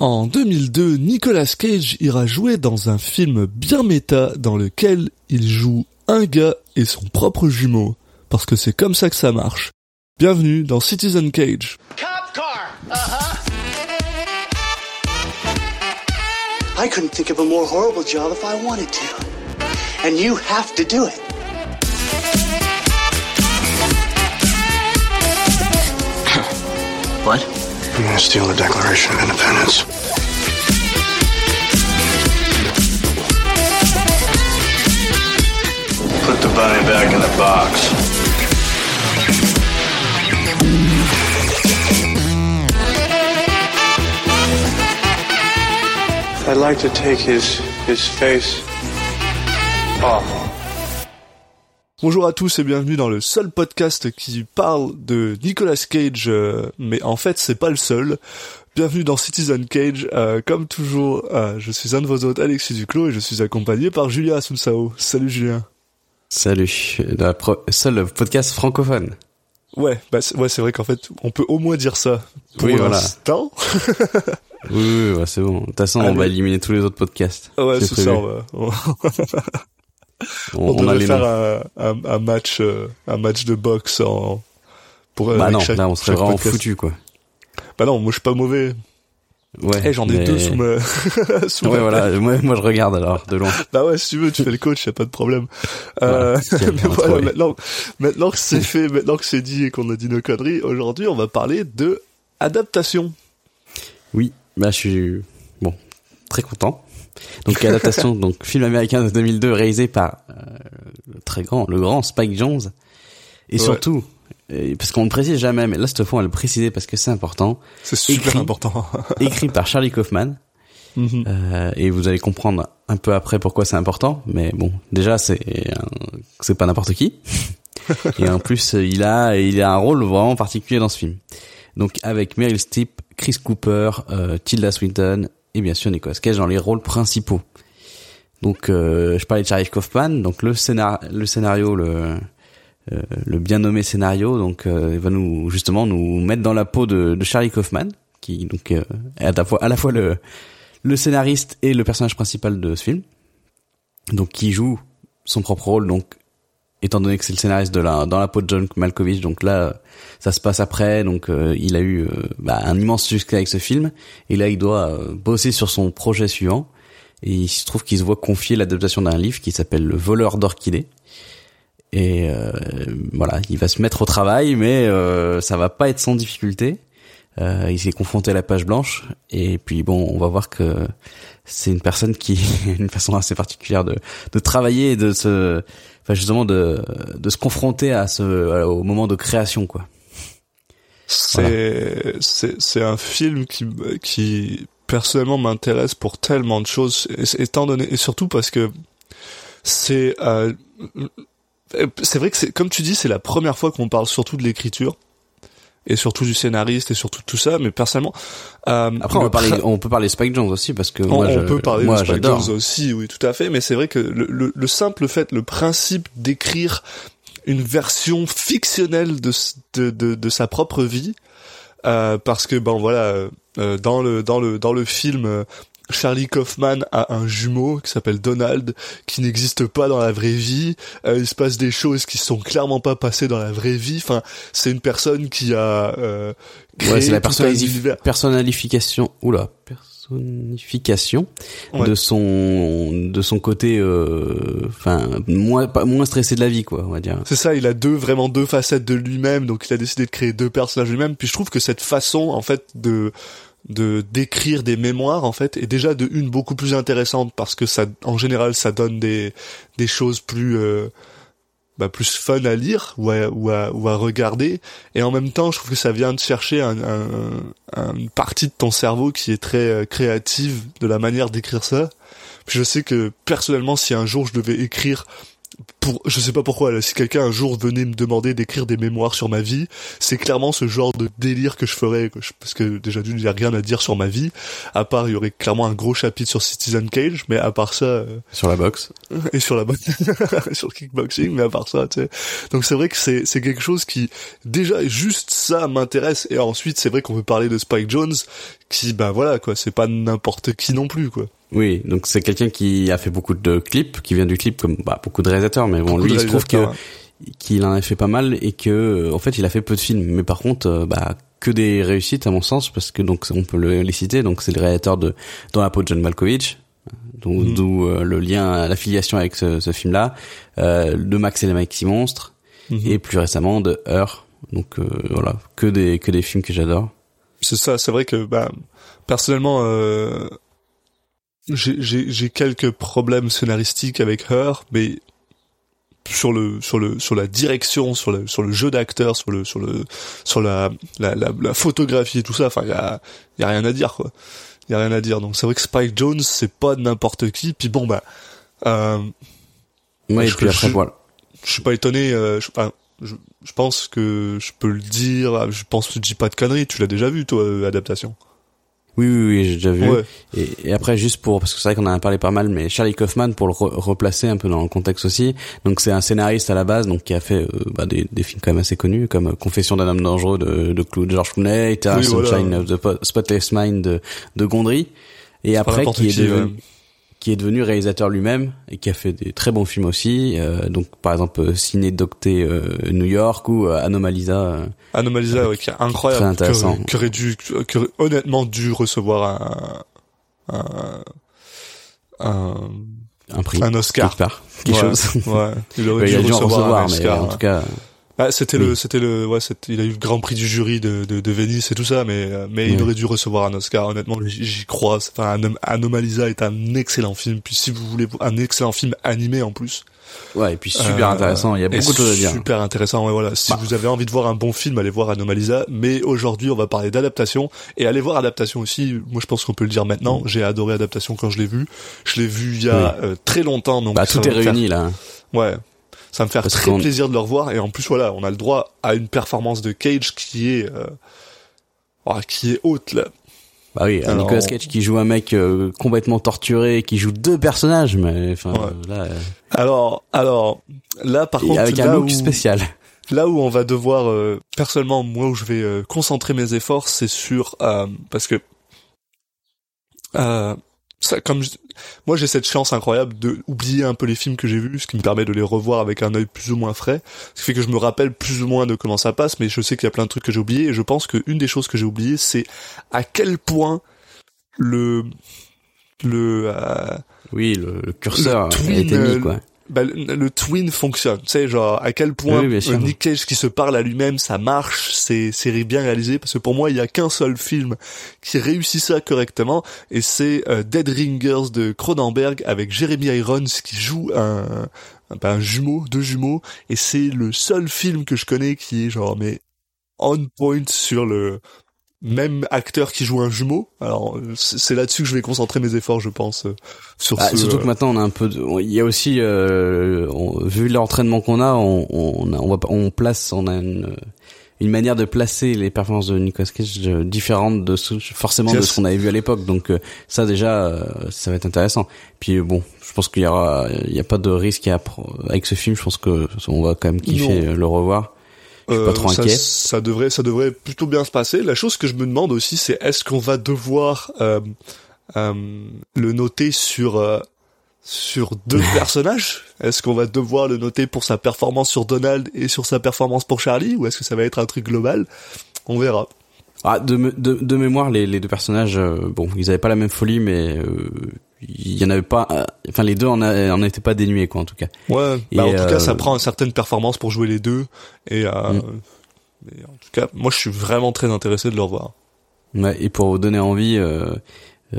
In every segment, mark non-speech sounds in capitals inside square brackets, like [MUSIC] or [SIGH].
En 2002, Nicolas Cage ira jouer dans un film bien méta dans lequel il joue un gars et son propre jumeau. Parce que c'est comme ça que ça marche. Bienvenue dans Citizen Cage. Cop car. Uh-huh. I couldn't think of a more horrible job if I wanted to. And you have to do it. [LAUGHS] What? I'm gonna steal the Declaration of Independence. Put the bunny back in the box. I'd like to take his his face off. Bonjour à tous et bienvenue dans le seul podcast qui parle de Nicolas Cage, euh, mais en fait c'est pas le seul. Bienvenue dans Citizen Cage, euh, comme toujours, euh, je suis un de vos hôtes, Alexis Duclos, et je suis accompagné par Julien Asunsao. Salut Julien. Salut, la pro- seul podcast francophone. Ouais, bah c'est- ouais, c'est vrai qu'en fait, on peut au moins dire ça. Pour Oui, voilà. l'instant. Oui, oui, ouais, c'est bon. De toute façon, on va éliminer tous les autres podcasts. Ouais, C'est ça. On, va- [LAUGHS] on- On, devrait faire un, un, un match, euh, un match de boxe en. Pour, Bah non, chaque- là, on serait vraiment podcast. foutu, quoi. Bah non, moi je suis pas mauvais. Ouais. Eh, j'en ai mais- deux sous ma. [LAUGHS] sous Ouais, ma- voilà. Moi, moi, je regarde alors de loin. Bah ouais, si tu veux, tu fais le coach, y a pas de problème. Euh, Voilà, [LAUGHS] mais voilà, trouvé. maintenant, maintenant que c'est fait, maintenant que c'est dit et qu'on a dit nos conneries, aujourd'hui, on va parler de adaptation. Oui, bah je suis bon, très content. Donc [LAUGHS] adaptation, donc film américain de 2002 réalisé par euh, le très grand, le grand Spike Jones, et Ouais. surtout, euh, parce qu'on le précise jamais, mais là cette fois on va le préciser parce que c'est important, C'est super Écrit. important. [LAUGHS] écrit par Charlie Kaufman. Mhm. Euh, et vous allez comprendre un peu après pourquoi c'est important. Mais bon, déjà c'est c'est pas n'importe qui. [LAUGHS] et en plus, il a il a un rôle vraiment particulier dans ce film. Donc avec Meryl Streep, Chris Cooper, euh, Tilda Swinton et bien sûr Nicolas Cage dans les rôles principaux. Donc euh, je parlais de Charlie Kaufman, donc le scénar le scénario le euh, le bien nommé scénario donc euh, va nous justement nous mettre dans la peau de, de Charlie Kaufman qui donc euh, est à la fois à la fois le le scénariste et le personnage principal de ce film. Donc qui joue son propre rôle donc étant donné que c'est le scénariste de la dans la peau de John Malkovich donc là ça se passe après donc euh, il a eu euh, bah, un immense succès avec ce film. Et là il doit euh, bosser sur son projet suivant. Et il se trouve qu'il se voit confier l'adaptation d'un livre qui s'appelle Le voleur d'orchidées. Et euh, voilà il va se mettre au travail mais ça va pas être sans difficulté. Il s'est confronté à la page blanche. Et puis bon on va voir que c'est une personne qui a [LAUGHS] une façon assez particulière de, de travailler et de se enfin justement de, de se confronter à ce au moment de création quoi. C'est c'est c'est un film qui qui personnellement m'intéresse pour tellement de choses étant donné et surtout parce que c'est euh, c'est vrai que c'est comme tu dis c'est la première fois qu'on parle surtout de l'écriture et surtout du scénariste et surtout tout ça mais personnellement euh, après on peut parler on peut parler Spike Jones aussi parce que on, moi on je, peut parler moi de Spike Jonze aussi, oui, tout à fait. Mais c'est vrai que le, le, le simple fait, le principe d'écrire une version fictionnelle de, de, de, de sa propre vie, euh, parce que ben voilà, euh, dans le dans le dans le film. Charlie Kaufman a un jumeau qui s'appelle Donald, qui n'existe pas dans la vraie vie. Euh, il se passe des choses qui sont clairement pas passées dans la vraie vie. Enfin, c'est une personne qui a euh, créé ouais, c'est la univers. personnalification oula personnification Ouais. de son de son côté euh, enfin moins pas moins stressé de la vie quoi on va dire C'est ça, il a deux vraiment deux facettes de lui-même, donc il a décidé de créer deux personnages lui-même. Puis je trouve que cette façon en fait de de d'écrire des mémoires en fait est déjà de une beaucoup plus intéressante parce que ça en général ça donne des des choses plus euh, bah, plus fun à lire ou à, ou à ou à regarder et en même temps je trouve que ça vient de chercher un, un, un- une partie de ton cerveau qui est très euh, créative de la manière d'écrire ça. Puis je sais que personnellement si un jour je devais écrire pour, je sais pas pourquoi, là, si quelqu'un un jour venait me demander d'écrire des mémoires sur ma vie, c'est clairement ce genre de délire que je ferais, quoi. Je- parce que déjà d'une, il y a rien à dire sur ma vie, à part, il y aurait clairement un gros chapitre sur Citizen Cage, mais à part ça, euh, Sur la boxe. [LAUGHS] et sur la bonne [LAUGHS] sur le kickboxing mais à part ça tu sais donc c'est vrai que c'est c'est quelque chose qui déjà juste ça m'intéresse et ensuite c'est vrai qu'on peut parler de Spike Jones qui bah voilà quoi c'est pas n'importe qui non plus quoi Oui, donc c'est quelqu'un qui a fait beaucoup de clips, qui vient du clip comme bah, beaucoup de réalisateurs, mais bon, Beaucoup lui il se trouve que qu'il en a fait pas mal et que euh, en fait il a fait peu de films, mais par contre euh, bah que des réussites à mon sens parce que donc on peut le, les citer, donc c'est le réalisateur de Dans la peau de John Malkovich, d'où Mhm. d'où, euh, le lien, l'affiliation avec ce, ce film-là, euh, de Max et les Maxi Monstres Mhm. et plus récemment de Her. Donc euh, voilà, que des que des films que j'adore. c'est ça c'est vrai que bah personnellement euh, j'ai quelques problèmes scénaristiques avec Her mais sur le sur le sur la direction sur le sur le jeu d'acteur sur le sur le sur la la, la, la photographie et tout ça enfin il y a y a rien à dire quoi. Il y a rien à dire. Donc c'est vrai que Spike Jones c'est pas n'importe qui. Puis bon bah euh, Ouais, et je- puis après je- voilà. je suis pas étonné euh, je, enfin, je je pense que je peux le dire je pense que je dis pas de conneries tu l'as déjà vu toi euh, adaptation Oui, oui, oui, j'ai déjà vu. ouais Et, et après, juste pour, parce que c'est vrai qu'on en a parlé pas mal, mais Charlie Kaufman, pour le re- replacer un peu dans le contexte aussi, donc c'est un scénariste à la base, donc qui a fait euh, bah, des, des films quand même assez connus, comme euh, Confession d'un homme dangereux de, de, Clou- de George Clooney, Oui, voilà. Sunshine of the Po- Spotless Mind de, de Gondry, et après qui est, devenu. Qui est devenu réalisateur lui-même, et qui a fait des très bons films aussi, euh, donc par exemple euh, Ciné Docté euh, New York ou euh, Anomalisa. euh, Anomalisa, ouais, qui est incroyable, Très intéressant. qui aurait dû, qui aurait honnêtement dû recevoir un, un, un, un prix. un Oscar. quelque part, quelque Ouais, chose. Ouais, il aurait [LAUGHS] Ouais, dû il a dû en recevoir, recevoir, un mais en tout cas, Ah, c'était oui. le, c'était le, ouais, il a eu le grand prix du jury de, de, de Venise et tout ça, mais, euh, mais il aurait dû recevoir un Oscar. Honnêtement, j'y crois. Enfin, Anom- Anomalisa est un excellent film. Puis si vous voulez un excellent film animé en plus, ouais, et puis super Euh, intéressant. Il y a beaucoup de choses à dire. Super intéressant, ouais, voilà. Si Bah. vous avez envie de voir un bon film, allez voir Anomalisa. Mais aujourd'hui, on va parler d'adaptation. Et allez voir Adaptation aussi. Moi, je pense qu'on peut le dire Mm. maintenant. J'ai adoré Adaptation quand je l'ai vu. Je l'ai vu il y a euh, très longtemps. Donc Bah, tout est faire- réuni là. Ouais. Ça va me faire Parce très plaisir de le revoir. Et en plus, voilà, on a le droit à une performance de Cage qui est, euh, oh, qui est haute, là. Bah oui, Alors, Nicolas Cage qui joue un mec euh, complètement torturé, qui joue deux personnages, mais enfin Ouais. là, euh, Alors, alors, là, par et contre, avec un look où- spécial. Là où on va devoir, euh, personnellement, moi où je vais euh, concentrer mes efforts, c'est sur euh, parce que euh, ça, comme je- moi j'ai cette chance incroyable de oublier un peu les films que j'ai vus, ce qui me permet de les revoir avec un œil plus ou moins frais, ce qui fait que je me rappelle plus ou moins de comment ça passe, mais je sais qu'il y a plein de trucs que j'ai oubliés et je pense qu'une des choses que j'ai oubliées, c'est à quel point le le euh, Oui, le, le curseur Le a twin, été euh, mis quoi. Bah, le, le twin fonctionne. Tu sais, genre, à quel point Oui, Nick Cage qui se parle à lui-même, ça marche, c'est, c'est bien réalisé, parce que pour moi, il y a qu'un seul film qui réussit ça correctement, et c'est euh, Dead Ringers de Cronenberg avec Jeremy Irons qui joue un, bah, un jumeau, deux jumeaux, et c'est le seul film que je connais qui est genre, mais on point sur le même acteur qui joue un jumeau. Alors, euh, c'est là-dessus que je vais concentrer mes efforts, je pense, euh, sur Ah, ce... surtout que maintenant on a un peu, de, on- il y a aussi, euh, on- vu l'entraînement qu'on a, on, on, on, va, pas- on place, on a une, une manière de placer les performances de Nicolas Cage euh, différente de ce, forcément de ce qu'on avait vu à l'époque. Donc euh, ça déjà, euh, ça va être intéressant. Puis euh, bon, je pense qu'il y aura, il y a pas de risque à, avec ce film. Je pense que on va quand même kiffer Non. euh, le revoir. Pas trop Euh, ça, inquiet. Ça devrait, ça devrait plutôt bien se passer. La chose que je me demande aussi, c'est est-ce qu'on va devoir euh, euh, le noter sur euh, sur deux [LAUGHS] personnages? Est-ce qu'on va devoir le noter pour sa performance sur Donald et sur sa performance pour Charlie, ou est-ce que ça va être un truc global? On verra. Ah, de, de, de mémoire, les, les deux personnages, euh, bon, ils avaient pas la même folie, mais euh, il y en avait pas. euh, Enfin, les deux en, en étaient pas dénués, quoi, en tout cas. Ouais. Et, Bah, en tout euh, cas, ça prend une certaine performance pour jouer les deux. Et, euh, Mm. mais en tout cas, moi, je suis vraiment très intéressé de le revoir. Ouais, et pour vous donner envie, euh,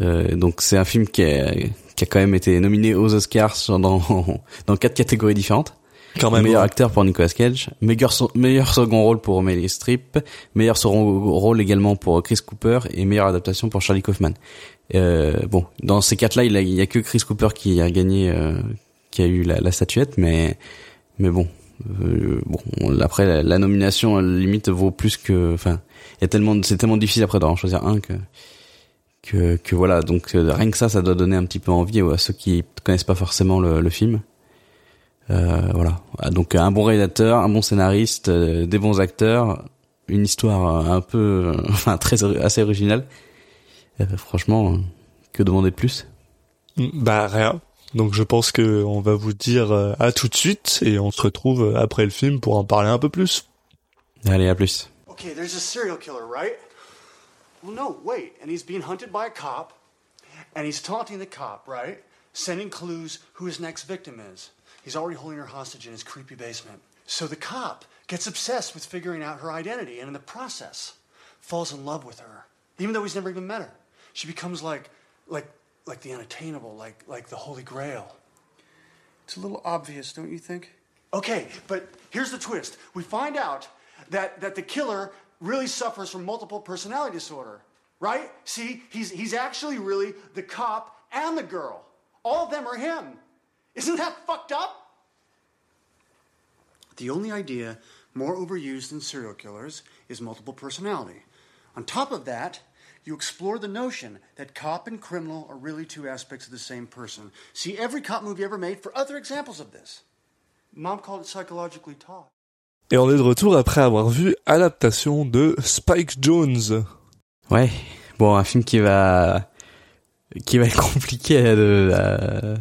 euh, donc c'est un film qui a, qui a quand même été nominé aux Oscars dans [LAUGHS] dans quatre catégories différentes. Quand même. meilleur ouais. acteur pour Nicolas Cage, meilleur so- meilleur second rôle pour Meryl Streep, meilleur second rôle également pour Chris Cooper et meilleure adaptation pour Charlie Kaufman. Euh, bon, dans ces quatre-là, il, a- il y a que Chris Cooper qui a gagné, euh, qui a eu la, statuette, mais mais bon, euh, bon après la, nomination à limite vaut plus que, enfin, il tellement, c'est tellement difficile après d'en choisir un que que que voilà, donc euh, rien que ça, ça doit donner un petit peu envie à ceux qui connaissent pas forcément le, le film. Euh, voilà, donc un bon réalisateur, un bon scénariste, euh, des bons acteurs, une histoire un peu, [LAUGHS] enfin très assez originale. Franchement, que demander de plus? Bah rien. Donc je pense que on va vous dire euh, à tout de suite et on se retrouve après le film pour en parler un peu plus. Allez, à plus. Okay, there's a serial killer, right? Well, no, wait. And he's being hunted by a cop, and he's taunting the cop, right? Sending clues who his next victim is. He's already holding her hostage in his creepy basement. So the cop gets obsessed with figuring out her identity, and in the process, falls in love with her, even though he's never even met her. She becomes like, like like the unattainable, like like the Holy Grail. It's a little obvious, don't you think? Okay, but here's the twist. We find out that that the killer really suffers from multiple personality disorder, right? See, he's he's actually really the cop and the girl. All of them are him. Isn't that fucked up? The only idea more overused than serial killers is multiple personality. On top of that, you explore the notion that cop and criminal are really two aspects of the same person. See every cop movie ever made for other examples of this. Mom called it psychologically taught. Et on est de retour après avoir vu adaptation de Spike Jones. Ouais, bon, un film qui va qui va être compliqué de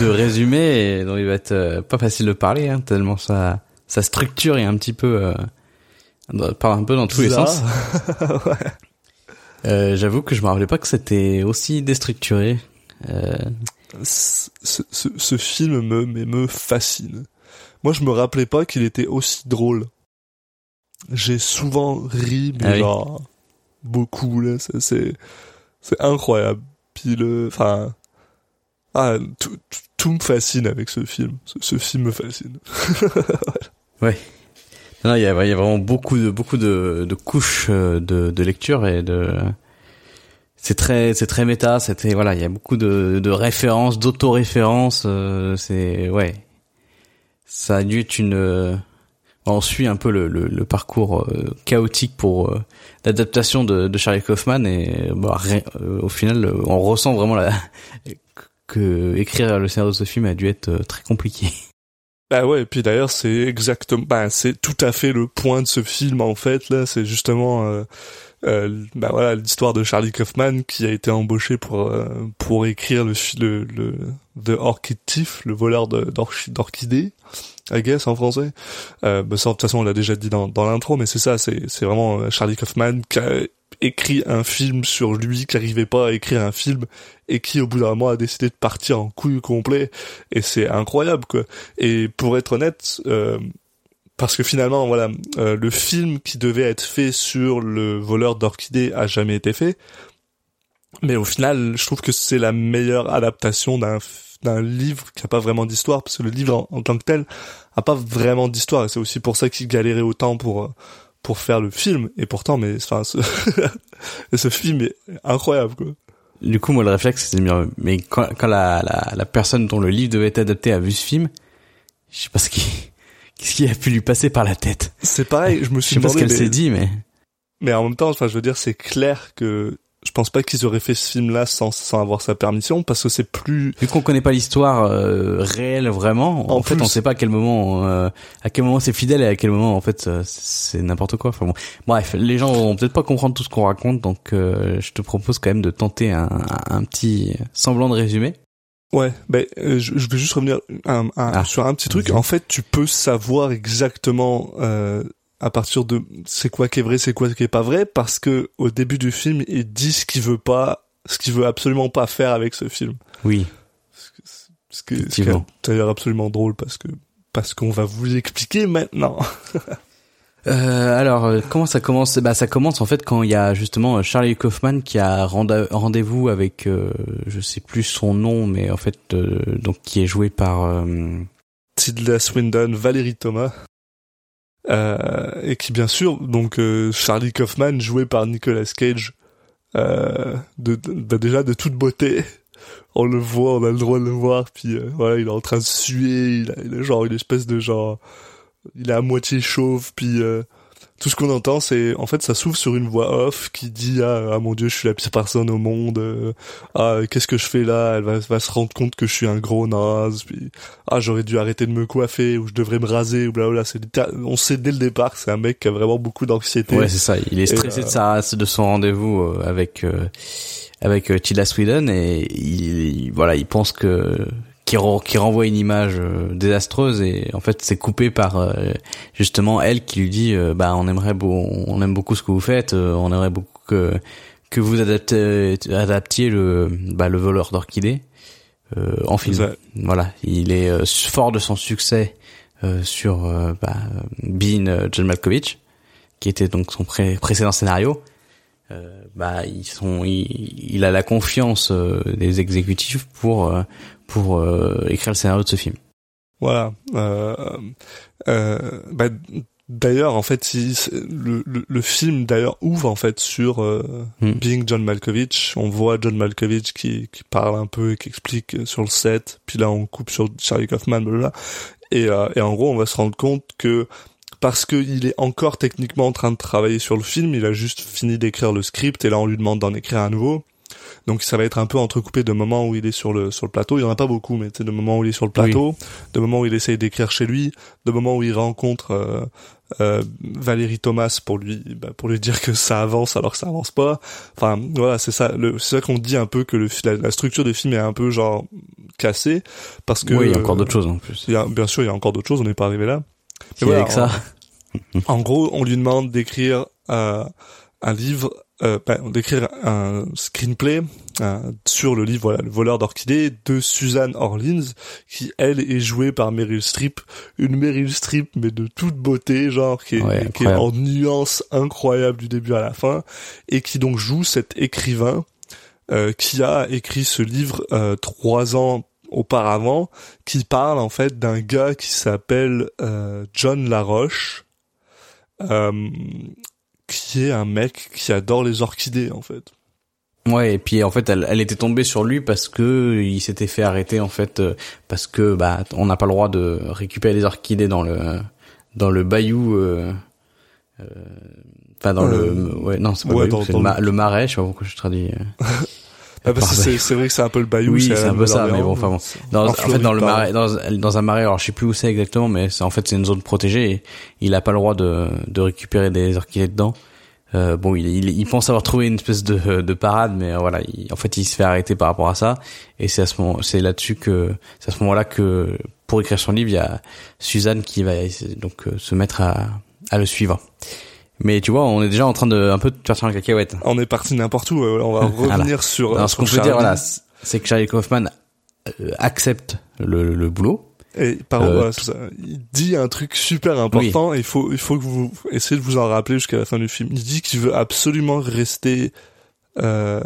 de résumer et dont il va être euh, pas facile de parler hein, tellement sa sa structure est un petit peu euh, part un peu dans tous les sens. [LAUGHS] ouais. Euh, J'avoue que je me rappelais pas que c'était aussi déstructuré. Euh... Ce, ce, ce, film me, me, me fascine. Moi, je me rappelais pas qu'il était aussi drôle. J'ai souvent ri, mais Ah oui. genre beaucoup là. C'est c'est c'est incroyable. Puis le, enfin, ah, tout, tout, tout me fascine avec ce film. Ce, ce film me fascine. [LAUGHS] Ouais. Il y a, vraiment beaucoup de beaucoup de, de couches euh, de, de lecture et de c'est très c'est très méta. C'était voilà, il y a beaucoup de, de références, d'autoréférences. euh, c'est ouais. Ça a dû être une. euh, on suit un peu le, le, le parcours euh, chaotique pour l'adaptation de, de Charlie Kaufman et bah, au final, on ressent vraiment la [LAUGHS] que écrire le scénario de ce film a dû être très compliqué. [LAUGHS] Bah ouais, et puis d'ailleurs c'est exactement, bah c'est tout à fait le point de ce film en fait là, c'est justement, euh, euh, bah voilà l'histoire de Charlie Kaufman qui a été embauché pour euh, pour écrire le le le The Orchid Thief, le voleur d'orchidées, I guess en français. Euh, bah ça de toute façon on l'a déjà dit dans dans l'intro, mais c'est ça, c'est c'est vraiment euh, Charlie Kaufman qui a écrit un film sur lui qui arrivait pas à écrire un film et qui au bout d'un moment a décidé de partir en couille complet et c'est incroyable quoi. Et pour être honnête, euh, parce que finalement, voilà, euh, le film qui devait être fait sur le voleur d'orchidées a jamais été fait. Mais au final, je trouve que c'est la meilleure adaptation d'un d'un livre qui a pas vraiment d'histoire, parce que le livre en, en tant que tel a pas vraiment d'histoire. Et c'est aussi pour ça qu'il galérait autant pour euh, pour faire le film. Et pourtant, mais enfin, ce, [LAUGHS] ce film est incroyable quoi. Du coup, moi, le réflexe, c'est de me dire, mais quand, quand la, la, la personne dont le livre devait être adapté a vu ce film, je sais pas ce qui, [LAUGHS] qu'est-ce qui a pu lui passer par la tête. C'est pareil. Je me Je suis sais pas ce qu'elle mais- s'est dit, mais Mais en même temps, enfin, je veux dire, c'est clair que je pense pas qu'ils auraient fait ce film-là sans, sans avoir sa permission, parce que c'est plus. vu qu'on connaît pas l'histoire euh, réelle vraiment, en, En fait, plus. on sait pas à quel moment, euh, à quel moment c'est fidèle et à quel moment, en fait, euh, c'est n'importe quoi. Enfin bon, bref, les gens vont peut-être pas comprendre tout ce qu'on raconte, donc euh, je te propose quand même de tenter un, un petit semblant de résumé. Ouais, ben, euh, je, je vais juste revenir un- un- Ah. sur un petit truc. En fait, tu peux savoir exactement euh, à partir de c'est quoi qui est vrai, c'est quoi qui est pas vrai, parce que au début du film, il dit ce qu'il veut pas, ce qu'il veut absolument pas faire avec ce film. Oui. Ce qui est d'ailleurs absolument drôle parce que parce qu'on va vous l'expliquer maintenant. [LAUGHS] Euh, alors, euh, comment ça commence? Bah, ça commence en fait quand il y a justement euh, Charlie Kaufman qui a rendez-vous avec, euh, je sais plus son nom, mais en fait, euh, donc qui est joué par. euh, Tilda Swinton, Valérie Thomas, et qui bien sûr, donc euh, Charlie Kaufman joué par Nicolas Cage, euh, de, de- bah, déjà de toute beauté, [LAUGHS] on le voit, on a le droit de le voir, puis euh, voilà, il est en train de suer, il a, il a genre une espèce de genre, il est à moitié chauve, puis euh, tout ce qu'on entend, c'est en fait ça s'ouvre sur une voix off qui dit ah, ah mon dieu, je suis la pire personne au monde, euh, ah qu'est-ce que je fais là, elle va, va se rendre compte que je suis un gros naze, puis ah j'aurais dû arrêter de me coiffer ou je devrais me raser ou blablabla. C'est on sait dès le départ c'est un mec qui a vraiment beaucoup d'anxiété. Ouais, c'est ça. Il est stressé Et, de sa de son rendez-vous euh, avec euh, avec euh, Tilda Sweden et il, il- voilà, il pense que qui, re- qui renvoie une image euh, désastreuse et en fait c'est coupé par euh, justement elle qui lui dit euh, bah on aimerait beau, on aime beaucoup ce que vous faites euh, on aimerait beaucoup que que vous adaptez, adaptiez le bah, le voleur d'orchidées euh, en film. Voilà. Il est euh, fort de son succès euh, sur bah, Bean John Malkovich qui était donc son pré- précédent scénario. Euh, bah ils sont il, il a la confiance euh, des exécutifs pour euh, pour euh, écrire le scénario de ce film. Voilà. Euh, euh, bah, d'ailleurs, en fait, il- le, le, le film d'ailleurs ouvre en fait sur euh, Hmm. Being John Malkovich. On voit John Malkovich qui, qui parle un peu, et qui explique euh, sur le set. Puis là, on coupe sur Charlie Kaufman, blablabla. Et, euh, et en gros, on va se rendre compte que parce qu'il est encore techniquement en train de travailler sur le film, il a juste fini d'écrire le script et là on lui demande d'en écrire à nouveau. Donc ça va être un peu entrecoupé de moments où il est sur le sur le plateau. Il y en a pas beaucoup, mais c'est de moments où il est sur le plateau, de moments où il essaye d'écrire chez lui, de moments où il rencontre euh, euh, Valérie Thomas pour lui bah, pour lui dire que ça avance alors que ça avance pas. Enfin voilà, c'est ça. le- C'est ça qu'on dit un peu que le, la, la structure du film est un peu genre cassée parce que oui, il y a encore d'autres choses en plus. il y a, bien sûr, il y a encore d'autres choses. On n'est pas arrivé là. Et voilà, avec ça, En gros, on lui demande d'écrire euh, un livre, euh, d'écrire un screenplay euh, sur le livre, voilà, le voleur d'orchidées de Suzanne Orleans, qui elle est jouée par Meryl Streep, une Meryl Streep mais de toute beauté, genre qui est, Ouais, qui est en nuance incroyable du début à la fin, et qui donc joue cet écrivain euh, qui a écrit ce livre euh, trois ans auparavant, qui parle en fait d'un gars qui s'appelle euh, John Laroche, euh, qui est un mec qui adore les orchidées en fait. ouais. Et puis en fait, elle, elle était tombée sur lui parce que il s'était fait arrêter en fait euh, parce que bah on n'a pas le droit de récupérer les orchidées dans le dans le bayou. euh, euh, Enfin dans Euh, le ouais non c'est pas ouais, le bayou, dans- c'est dans le, ma- le- marais je sais pas pourquoi je traduis euh. [LAUGHS] Ah, c'est, c'est vrai que c'est un peu le bayou. Oui, c'est un peu ça, mais bon, enfin bon. c'est- Dans, en en fait, dans le marais, dans, dans un marais, alors je sais plus où c'est exactement, mais c'est en fait c'est une zone protégée et il a pas le droit de, de récupérer des orchidées dedans. Euh, bon, il, il, il pense avoir trouvé une espèce de, de parade, mais euh, voilà, il- en fait, il se fait arrêter par rapport à ça. Et c'est à ce moment, c'est là-dessus que, c'est à ce moment-là que, pour écrire son livre, il y a Suzanne qui va donc euh, se mettre à, à le suivre. Mais tu vois, on est déjà en train de un peu de partir en cacahuète. On est parti n'importe où. On va [LAUGHS] Voilà. revenir sur. Alors, ce qu'on peut dire, voilà, c'est que Charlie Kaufman accepte le, le boulot. Et par Euh, il dit un truc super important et il faut il faut que vous essayez de vous en rappeler jusqu'à la fin du film. Il dit qu'il veut absolument rester euh,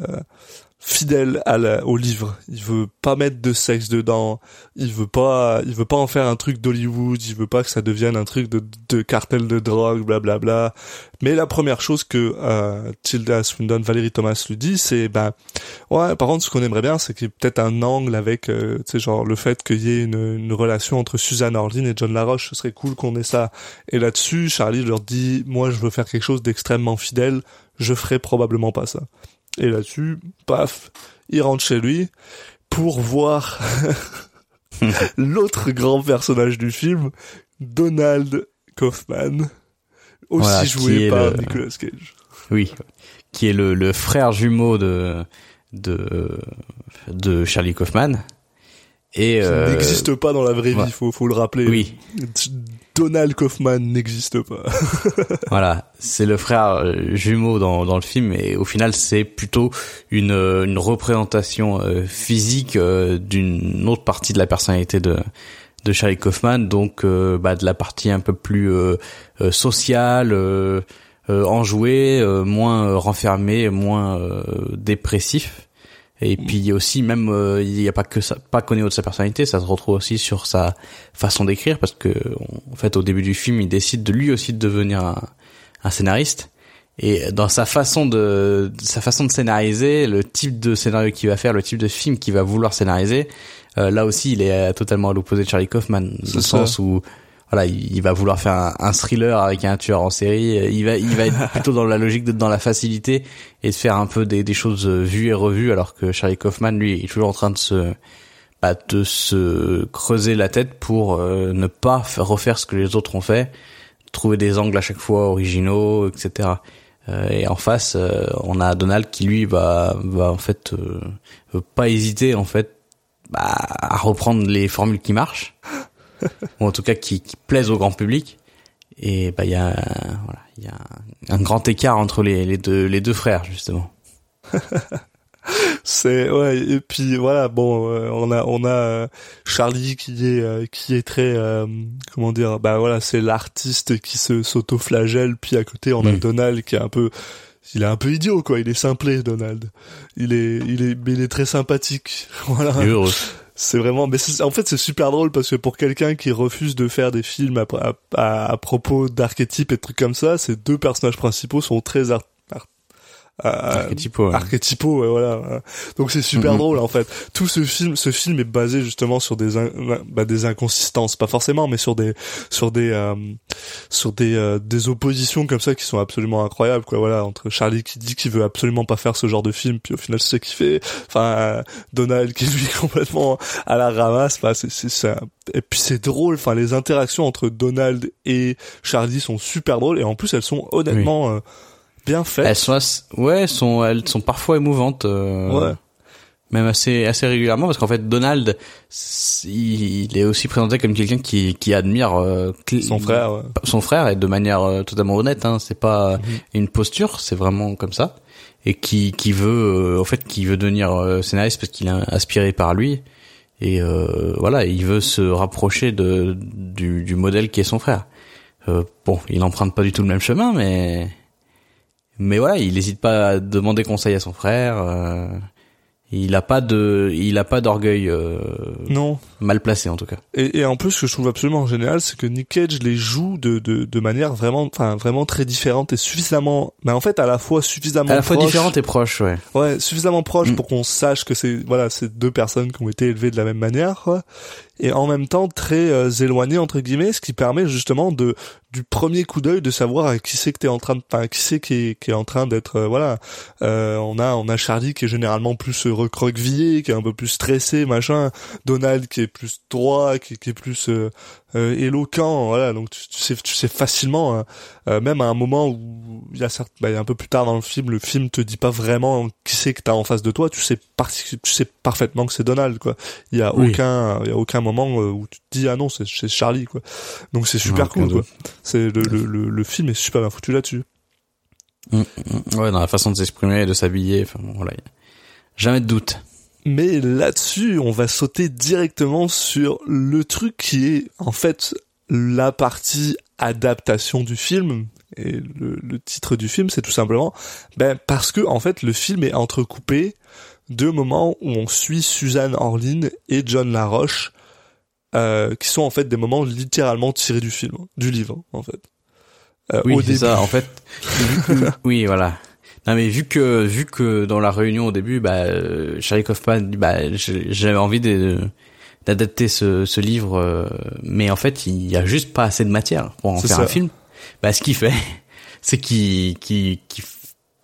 fidèle à la, au livre. Il veut pas mettre de sexe dedans. Il veut pas il veut pas en faire un truc d'Hollywood. Il veut pas que ça devienne un truc de, de cartel de drogue, blablabla. Mais la première chose que euh, Tilda Swinton, Valérie Thomas lui dit, c'est ben ouais. Par contre, ce qu'on aimerait bien, c'est qu'il y ait peut-être un angle avec, euh, tu sais, genre le fait qu'il y ait une, une relation entre Suzanne Orlin et John Laroche. Ce serait cool qu'on ait ça. Et là-dessus, Charlie leur dit, moi, je veux faire quelque chose d'extrêmement fidèle. Je ferai probablement pas ça. Et là-dessus, paf, il rentre chez lui pour voir [LAUGHS] l'autre grand personnage du film, Donald Kaufman, aussi Voilà, joué par le- Nicolas Cage. Oui, qui est le, le frère jumeau de de de Charlie Kaufman. Et Ça euh, n'existe pas dans la vraie ouais. vie, faut, faut le rappeler. Oui, Donald Kaufman n'existe pas. [LAUGHS] voilà, c'est le frère euh, jumeau dans dans le film et au final c'est plutôt une euh, une représentation physique d'une autre partie de la personnalité de de Charlie Kaufman, donc euh, bah, de la partie un peu plus euh, sociale, euh, euh, enjoué, euh, moins euh, renfermé, moins euh, dépressif. Et puis aussi même euh, il n'y a pas que ça, pas qu'au niveau de sa personnalité, ça se retrouve aussi sur sa façon d'écrire parce que en fait au début du film il décide de lui aussi de devenir un, un scénariste. Et dans sa façon de, sa façon de scénariser, le type de scénario qu'il va faire, le type de film qu'il va vouloir scénariser, euh, là aussi, il est totalement à l'opposé de Charlie Kaufman, dans le sens où voilà, il, va vouloir faire un, un, thriller avec un tueur en série. Il va, il va être [LAUGHS] plutôt dans la logique d'être dans la facilité et de faire un peu des, des choses vues et revues, alors que Charlie Kaufman, lui, est toujours en train de se, bah, de se creuser la tête pour euh, ne pas faire, refaire ce que les autres ont fait, trouver des angles à chaque fois originaux, etc. Euh, et en face, euh, on a Donald qui lui va, va en fait pas hésiter en fait bah, à reprendre les formules qui marchent, [LAUGHS] [LAUGHS] ou en tout cas qui, qui plaisent au grand public. Et bah il y a voilà, il y a un, grand écart entre les, les deux les deux frères justement. [LAUGHS] c'est ouais et puis voilà bon euh, on a on a euh, Charlie qui est euh, qui est très comment dire bah voilà c'est l'artiste qui se s'auto-flagelle puis à côté on a mm. Donald qui est un peu il est un peu idiot quoi il est simplé Donald il est il est mais il est très sympathique [LAUGHS] voilà c'est vraiment mais en fait c'est super drôle parce que pour quelqu'un qui refuse de faire des films à, à, à propos d'archétypes et de trucs comme ça ces deux personnages principaux sont très euh, archétypaux, ouais. voilà. Donc c'est super drôle en fait. Tout ce film, ce film est basé justement sur des bah, des inconsistances, pas forcément, mais sur des sur des euh, sur des euh, des oppositions comme ça qui sont absolument incroyables quoi. Voilà, entre Charlie qui dit qu'il veut absolument pas faire ce genre de film, puis au final c'est ce qu'il fait. Enfin, Donald qui lui [LAUGHS] complètement à la ramasse. Enfin, c'est c'est ça. Et puis c'est drôle. Enfin, les interactions entre Donald et Charlie sont super drôles et en plus elles sont honnêtement bien faites. Elles sont, ouais, elles sont, elles sont parfois émouvantes. Euh, ouais. Même assez, assez régulièrement, parce qu'en fait, Donald, il est aussi présenté comme quelqu'un qui, qui admire euh, son frère, ouais. son frère, et de manière euh, totalement honnête. Hein, c'est pas mhm. une posture, c'est vraiment comme ça, et qui, qui veut, en fait, qui veut devenir scénariste parce qu'il est inspiré par lui, et voilà, il veut se rapprocher de du, du modèle qui est son frère. bon, il n'emprunte pas du tout le même chemin, mais mais voilà, il n'hésite pas à demander conseil à son frère. Euh, il a pas de, il a pas d'orgueil. Euh, non. Mal placé en tout cas. Et, et, en plus, ce que je trouve absolument génial, c'est que Nick Cage les joue de, de, de manière vraiment, enfin vraiment très différente et suffisamment, mais en fait à la fois suffisamment. À la fois différente et proche, ouais. Ouais, suffisamment proche mm. pour qu'on sache que c'est voilà, c'est deux personnes qui ont été élevées de la même manière, quoi et en même temps très euh, éloigné entre guillemets, ce qui permet justement de du premier coup d'œil de savoir qui c'est que t'es en train de, enfin qui c'est qui est, en train d'être, euh, voilà. Euh, on a on a Charlie qui est généralement plus recroquevillé, qui est un peu plus stressé, machin. Donald qui est plus droit, qui, qui est plus euh, éloquent, voilà. Donc tu, sais, tu sais facilement, hein, euh, même à un moment où il y a certes, bah, un peu plus tard dans le film, le film te dit pas vraiment qui c'est que t'as en face de toi. Tu sais, tu sais parfaitement que c'est Donald, quoi. Il y a aucun, il y a aucun moment euh, où tu te dis ah non, c'est Charlie, quoi. Donc c'est super cool, quoi. C'est le, le, le, film est super bien foutu là-dessus. Mm, mm. ouais, dans la façon de s'exprimer, de s'habiller, enfin voilà, jamais de doute. Mais là-dessus, on va sauter directement sur le truc qui est en fait la partie adaptation du film. Et le, titre du film, c'est tout simplement ben parce que en fait le film est entrecoupé de moments où on suit Suzanne Orlin et John Laroche, euh, qui sont en fait des moments littéralement tirés du film, du livre en fait. Euh, oui, c'est ça. En fait, [LAUGHS] oui, voilà. Non mais vu que vu que dans la réunion au début, bah, euh, Charlie Kaufman, bah, j'avais envie de d'adapter ce, ce livre, euh, mais en fait il y a juste pas assez de matière pour en faire un film. Bah ce qu'il fait, [LAUGHS] c'est qu'il qui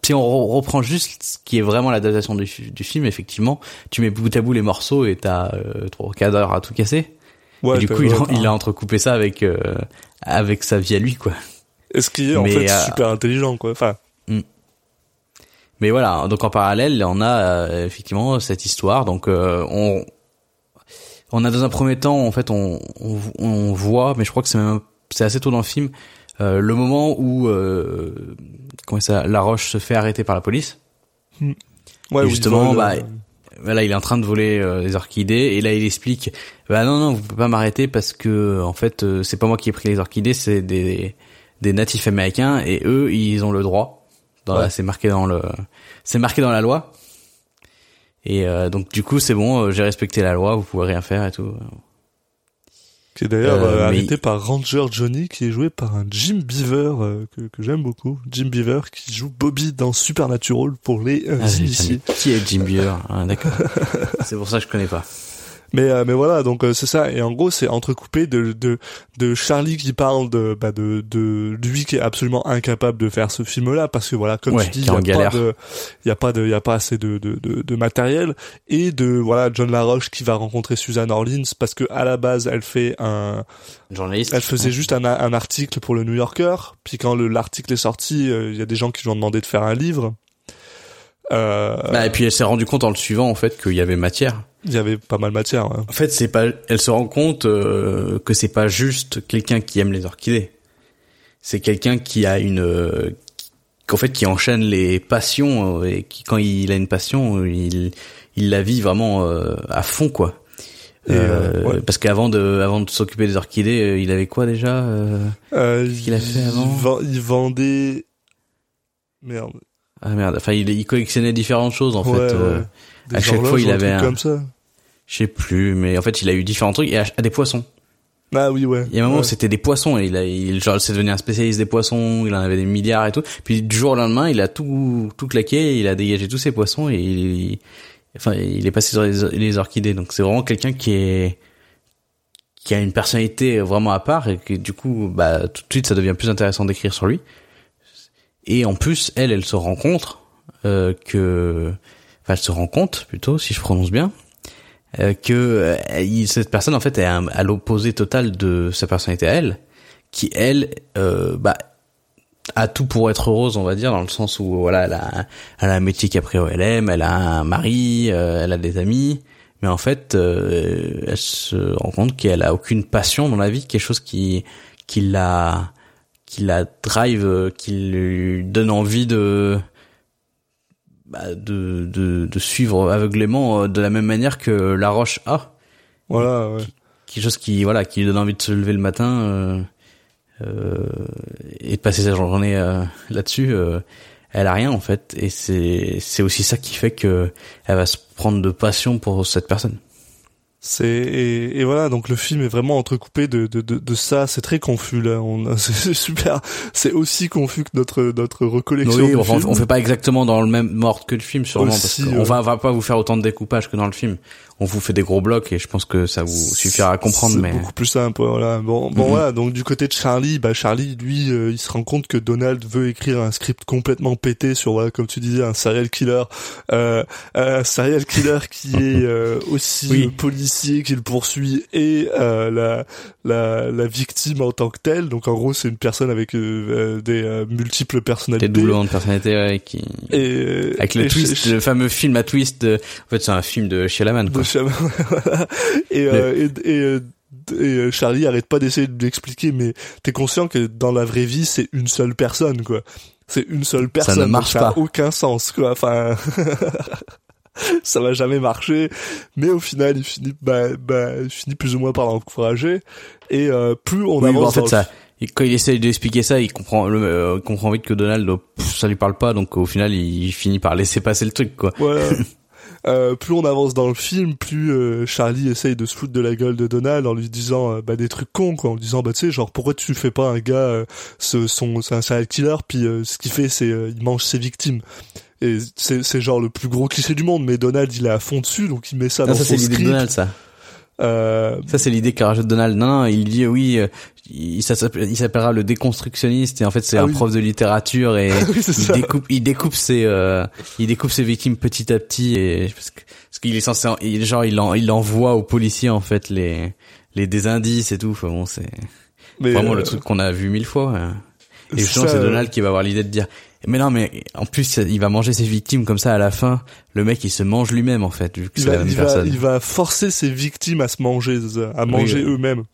si on reprend juste ce qui est vraiment l'adaptation du, du, film, effectivement, tu mets bout à bout les morceaux et t'as euh, trois quatre heures à tout casser. Ouais, et du coup, il, il, a entrecoupé ça avec euh, avec sa vie à lui, quoi. Et ce qui est en fait super intelligent, quoi. Enfin, mais voilà, donc en parallèle, on a euh, effectivement cette histoire. Donc euh, on on a dans un premier temps, en fait, on, on, on voit, mais je crois que c'est même c'est assez tôt dans le film, euh, le moment où comment ça, La Roche se fait arrêter par la police. Hmm. Ouais, justement, bah, voilà, il est en train de voler les orchidées et là il explique, bah non non, vous pouvez pas m'arrêter parce que en fait c'est pas moi qui ai pris les orchidées, c'est des des natifs américains et eux ils ont le droit c'est marqué dans le, c'est marqué dans la loi. Et euh, donc du coup c'est bon, euh, j'ai respecté la loi, vous pouvez rien faire et tout. Qui est d'ailleurs Euh, euh, mais- par Ranger Johnny, qui est joué par un Jim Beaver euh, que, que j'aime beaucoup. Jim Beaver qui joue Bobby dans Supernatural pour les euh, Ah, initiés. Qui est Jim Beaver ah, D'accord. [LAUGHS] c'est pour ça que je connais pas. Mais euh, mais voilà, donc euh, c'est ça. Et en gros, c'est entrecoupé de de de Charlie qui parle de bah de de lui qui est absolument incapable de faire ce film-là parce que voilà, comme Ouais, tu dis, il y a pas de il y a pas de il y a pas assez de de de, de matériel et de voilà John Laroche qui va rencontrer Suzanne Orleans parce que à la base elle fait un Journaliste. elle faisait juste un, un article pour le New Yorker puis quand le l'article est sorti euh, il y a des gens qui lui ont demandé de faire un livre euh, Bah, et puis elle s'est rendue compte en le suivant en fait qu'il y avait matière. Il y avait pas mal de matière ouais. En fait, c'est pas. Elle se rend compte euh, que c'est pas juste quelqu'un qui aime les orchidées. C'est quelqu'un qui a une, euh, qu'en fait, qui enchaîne les passions euh, et qui, quand il a une passion, euh, il, il la vit vraiment euh, à fond, quoi. Et, euh, ouais. Parce qu'avant de, avant de s'occuper des orchidées, euh, il avait quoi déjà euh Euh, Qu'est-ce qu'il a fait il avant? Il vendait merde Ah merde. Enfin, il, il collectionnait différentes choses en Ouais, fait. euh, ouais. Des à chaque fois, il avait un- comme ça. Je sais plus, mais en fait, il a eu différents trucs et à, à des poissons. Ah oui, ouais. Il y a un moment où Ouais. c'était des poissons et il a, il, genre, c'est devenu un spécialiste des poissons, il en avait des milliards et tout. Puis du jour au lendemain, il a tout, tout claqué, il a dégagé tous ses poissons et il, enfin, il est passé sur les, les orchidées. Donc c'est vraiment quelqu'un qui est, qui a une personnalité vraiment à part et que du coup, bah, tout de suite, ça devient plus intéressant d'écrire sur lui. Et en plus, elle, elle se rencontre, euh, que, enfin, elle se rend compte plutôt, si je prononce bien, euh, que euh, cette personne en fait est à l'opposé total de sa personnalité à elle, qui elle, euh, bah, a tout pour être heureuse, on va dire, dans le sens où voilà, elle a, elle a un métier priori elle aime, elle a un mari, euh, elle a des amis, mais en fait, euh, elle se rend compte qu'elle a aucune passion dans la vie, quelque chose qui qui la qui la drive, euh, qui lui donne envie de bah, de, de de suivre aveuglément euh, de la même manière que La Roche a. Voilà, ouais. quelque chose qui voilà qui lui donne envie de se lever le matin euh, euh, et de passer sa journée euh, là-dessus elle a rien en fait. Et c'est c'est aussi ça qui fait que elle va se prendre de passion pour cette personne C'est et, et voilà donc le film est vraiment entrecoupé de de de, de ça. C'est très confus là. On [LAUGHS] c'est super. C'est aussi confus que notre notre recollection. oui du enfin, film. on fait pas exactement dans le même ordre que le film sûrement Aussi, parce qu'on ouais. va, va pas vous faire autant de découpage que dans le film on vous fait des gros blocs et je pense que ça vous suffira à comprendre mais beaucoup plus simple. Voilà. Bon, bon Mhm. voilà. Donc du côté de Charlie, bah Charlie, lui, euh, il se rend compte que Donald veut écrire un script complètement pété sur, voilà, comme tu disais, un serial killer, euh, un serial killer [LAUGHS] qui est euh, aussi Oui. le policier qui le poursuit et euh, la, la la victime en tant que telle. Donc en gros, c'est une personne avec euh, des euh, multiples des personnalités. doublements de personnalité ouais, qui Et avec le et twist le fameux film à twist de... en fait c'est un film de Shyamalan quoi de Chaman, [LAUGHS] voilà. et, euh, et, et, euh, et, euh, Charlie arrête pas d'essayer de lui expliquer, mais t'es conscient que dans la vraie vie, c'est une seule personne, quoi. C'est une seule personne. marche ça a pas. aucun sens, quoi. Enfin, [LAUGHS] ça va jamais marcher. Mais au final, il finit, bah, bah, il finit plus ou moins par l'encourager. Et euh, plus on Oui, avance bon, en fait, dans le ça, et quand il essaie d'expliquer ça, il comprend, le, euh, il comprend vite que Donald, euh, pff, ça lui parle pas, donc au final, il finit par laisser passer le truc, quoi. Voilà. [LAUGHS] Euh, plus on avance dans le film, plus euh, Charlie essaye de se foutre de la gueule de Donald en lui disant euh, bah, des trucs cons quoi, en lui disant bah tu sais genre pourquoi tu fais pas un gars euh, ce, son c'est un serial killer puis euh, ce qu'il fait c'est euh, il mange ses victimes et c'est genre le plus gros cliché du monde mais Donald il est à fond dessus donc il met ça Non, dans ça, son c'est l'idée de script. Donald, ça. Euh, Ça, c'est l'idée qu'a rajoute Donald. Non, il dit, oui, euh, il, s'appellera le déconstructionniste, et en fait, c'est Ah un oui. prof de littérature, et [LAUGHS] oui, c'est il découpe, il découpe ses, euh, il découpe ses victimes petit à petit, et parce que, qu'il est censé, en- il, genre, il, en, il envoie aux policiers, en fait, les, les des indices et tout. Enfin bon, c'est vraiment euh, le truc qu'on a vu mille fois. hein. Et justement, c'est euh, Donald qui va avoir l'idée de dire, mais non, mais en plus, il va manger ses victimes comme ça à la fin. Le mec, il se mange lui-même en fait, vu que c'est la va, même il va, personne. il va forcer ses victimes à se manger, à manger oui. eux-mêmes.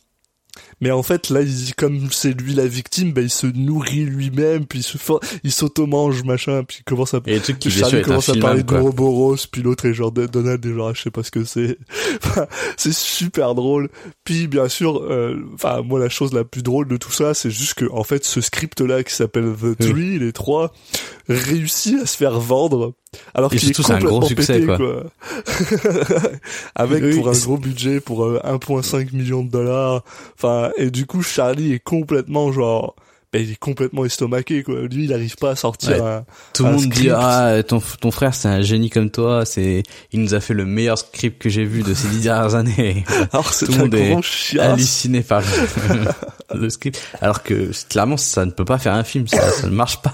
Mais en fait, là, il, comme c'est lui la victime, bah, il se nourrit lui-même, puis il se il s'auto-mange, machin, puis il commence à, Et qui Charlie commence à parler de quoi. Ouroboros, puis l'autre est genre Donald est genre, je sais pas ce que c'est. [LAUGHS] C'est super drôle. Puis, bien sûr, euh, enfin, moi, la chose la plus drôle de tout ça, c'est juste que, en fait, ce script-là qui s'appelle The Oui. Three, les trois, réussit à se faire vendre. Alors Et qu'il est surtout, c'est un gros complètement succès, pété, quoi. [LAUGHS] Avec Oui, pour un gros budget, pour euh, 1.5 million de dollars. Enfin, et du coup, Charlie est complètement genre, ben, il est complètement estomaqué, quoi. Lui, il arrive pas à sortir Ouais. un, Tout le monde dit script. ah ton ton frère c'est un génie comme toi, c'est il nous a fait le meilleur script que j'ai vu de ces dix dernières années. [LAUGHS] Alors, c'est Tout le un monde est chiasse. halluciné par le, [LAUGHS] le script alors que clairement ça ne peut pas faire un film, ça ça ne marche pas.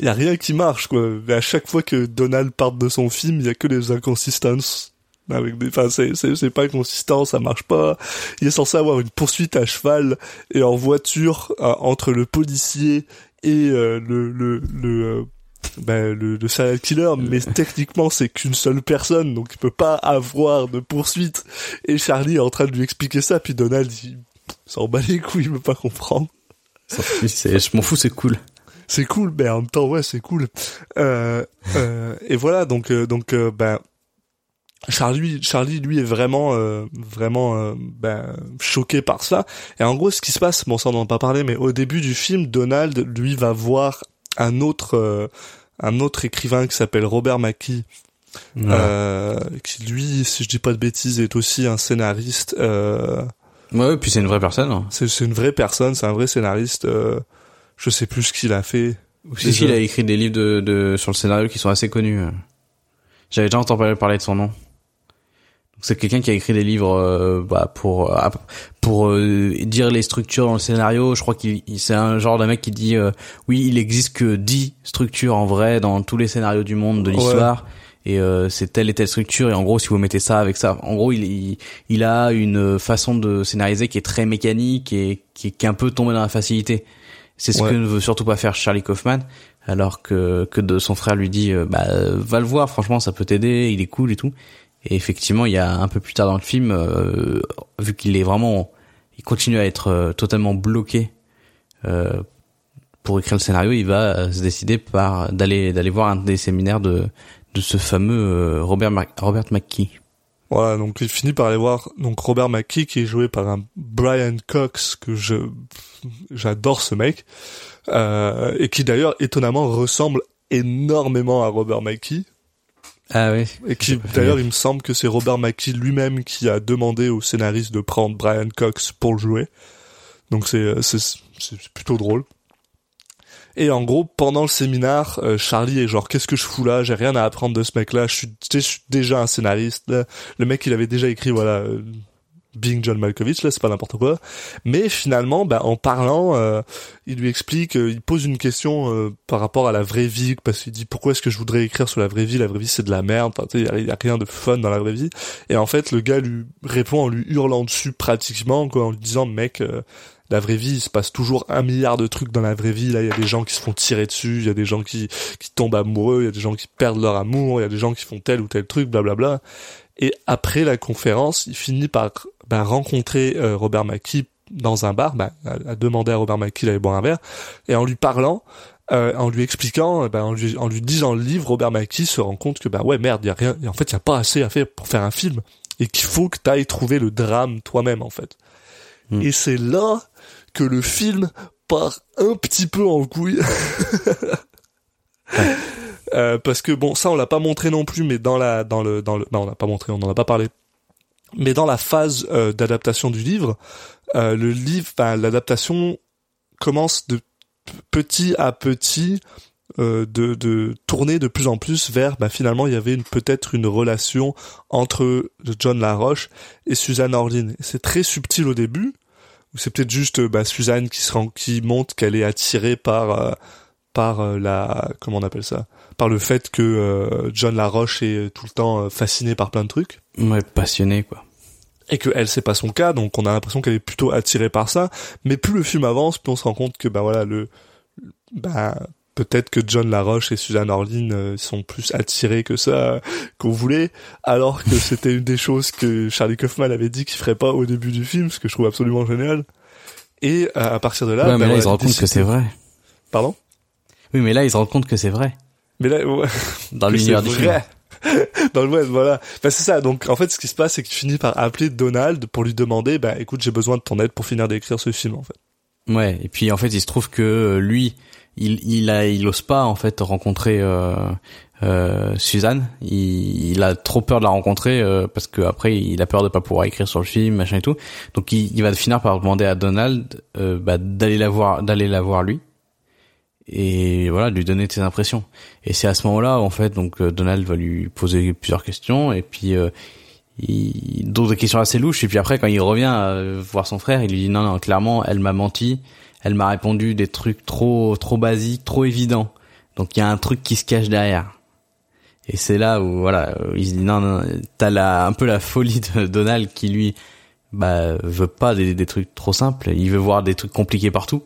Il y a rien qui marche, quoi. Mais à chaque fois que Donald part de son film, il y a que des inconsistances. Avec des, enfin, c'est, c'est, c'est pas consistant, ça marche pas. Il est censé avoir une poursuite à cheval et en voiture euh, entre le policier et euh, le, le, le, euh, ben, le, le serial killer, mais techniquement c'est qu'une seule personne, donc il peut pas avoir de poursuite. Et Charlie est en train de lui expliquer ça, puis Donald il s'en bat les couilles, il veut pas comprendre. C'est je m'en fous, c'est cool. C'est cool mais en même temps ouais c'est cool euh, euh, et voilà donc euh, donc euh, ben Charlie Charlie lui est vraiment euh, vraiment ben choqué par ça et en gros ce qui se passe bon ça on n'en a pas parlé mais au début du film Donald lui va voir un autre euh, un autre écrivain qui s'appelle Robert Mackie euh, qui lui si je dis pas de bêtises est aussi un scénariste euh, Ouais, puis c'est une vraie personne. hein. c'est c'est une vraie personne c'est un vrai scénariste euh, je sais plus ce qu'il a fait Si, si, il a écrit des livres de, de, sur le scénario qui sont assez connus. J'avais déjà entendu parler de son nom. C'est quelqu'un qui a écrit des livres euh, bah, pour euh, pour euh, dire les structures dans le scénario. Je crois qu'il il- c'est un genre de mec qui dit euh, oui, il existe que 10 structures en vrai dans tous les scénarios du monde de l'histoire. Et euh, c'est telle et telle structure et en gros si vous mettez ça avec ça, en gros il, il, il a une façon de scénariser qui est très mécanique et qui, qui est un peu tombé dans la facilité. C'est ce Ouais. que ne veut surtout pas faire Charlie Kaufman, alors que que de son frère lui dit euh, bah va le voir, franchement ça peut t'aider, il est cool et tout. Et effectivement, il y a un peu plus tard dans le film, euh, vu qu'il est vraiment, il continue à être euh, totalement bloqué euh, pour écrire le scénario, il va se décider par d'aller d'aller voir un des séminaires de de ce fameux Robert Robert McKee. Voilà, donc il finit par aller voir donc Robert McKee qui est joué par un Brian Cox que je j'adore ce mec euh, et qui d'ailleurs étonnamment ressemble énormément à Robert McKee Ah oui. et qui d'ailleurs il me semble que c'est Robert McKee lui-même qui a demandé au scénariste de prendre Brian Cox pour le jouer. Donc c'est euh, c'est plutôt drôle. Et en gros, pendant le séminaire, euh, Charlie est genre qu'est-ce que je fous là? J'ai rien à apprendre de ce mec-là. Je suis, je déjà un scénariste. Le mec, il avait déjà écrit voilà Being John Malkovich là, c'est pas n'importe quoi. Mais finalement, bah, en parlant, euh, il lui explique, euh, il pose une question euh, par rapport à la vraie vie parce qu'il dit pourquoi est-ce que je voudrais écrire sur la vraie vie? La vraie vie c'est de la merde. Enfin, il y y, a rien de fun dans la vraie vie. Et en fait, le gars lui répond en lui hurlant dessus pratiquement, quoi, en lui disant mec. euh, la vraie vie, il se passe toujours un milliard de trucs dans la vraie vie. Là, il y a des gens qui se font tirer dessus, il y a des gens qui, qui tombent amoureux, il y a des gens qui perdent leur amour, il y a des gens qui font tel ou tel truc, blablabla. Et après la conférence, il finit par bah, rencontrer euh, Robert Mackie dans un bar, à, à demander à Robert Mackie d'aller boire un verre, et en lui parlant, euh, en lui expliquant, euh, bah, en, lui, en lui disant le livre, Robert Mackie se rend compte que bah ouais merde, y a rien, en fait il y a pas assez à faire pour faire un film, et qu'il faut que tu ailles trouver le drame toi-même en fait. Hmm. Et c'est là que le film part un petit peu en couille. [LAUGHS] Euh, parce que bon, ça on l'a pas montré non plus, mais dans la dans le dans le non on l'a pas montré, on n'en a pas parlé. Mais dans la phase euh, d'adaptation du livre, euh, le livre, enfin, l'adaptation commence de petit à petit euh, de, de tourner de plus en plus vers bah, finalement il y avait peut-être une relation entre John Laroche et Suzanne Orlin. C'est très subtil au début, ou c'est peut-être juste bah, Suzanne qui se rend, qui montre qu'elle est attirée par euh, par la comment on appelle ça? Par le fait que euh, John Laroche est tout le temps euh, fasciné par plein de trucs Ouais, passionné quoi. et que elle c'est pas son cas donc on a l'impression qu'elle est plutôt attirée par ça mais plus le film avance plus on se rend compte que bah voilà le bah peut-être que John Laroche et Suzanne Orlin euh, sont plus attirés que ça euh, qu'on voulait alors que [LAUGHS] c'était une des choses que Charlie Kaufman avait dit qu'il ferait pas au début du film ce que je trouve absolument génial Et euh, à partir de là, ouais, mais bah, là, ils se rendent compte que c'est vrai. Pardon? Oui, mais là, ils se rendent compte que c'est vrai. Mais là, ouais, [LAUGHS] Dans que l'univers du film. [LAUGHS] Dans le web, voilà. Bah c'est ça. Donc en fait, ce qui se passe, c'est qu'il finit par appeler Donald pour lui demander, bah écoute, j'ai besoin de ton aide pour finir d'écrire ce film en fait. Ouais, et puis en fait, il se trouve que euh, lui, il il a il ose pas en fait rencontrer euh, euh, Suzanne. Il, il a trop peur de la rencontrer euh, parce que après il a peur de pas pouvoir écrire sur le film, machin et tout. Donc il, il va finir par demander à Donald euh, bah, d'aller la voir, d'aller la voir lui et voilà, lui donner ses impressions. Et c'est à ce moment-là en fait donc euh, Donald va lui poser plusieurs questions et puis euh, il d'autres questions assez louches et puis après quand il revient euh, voir son frère il lui dit non non clairement elle m'a menti. Elle m'a répondu des trucs trop trop basiques trop évidents. Donc il y a un truc qui se cache derrière. Et c'est là où voilà il se dit non non t'as la un peu la folie de Donald qui lui bah veut pas des trucs trop simples. Il veut voir des trucs compliqués partout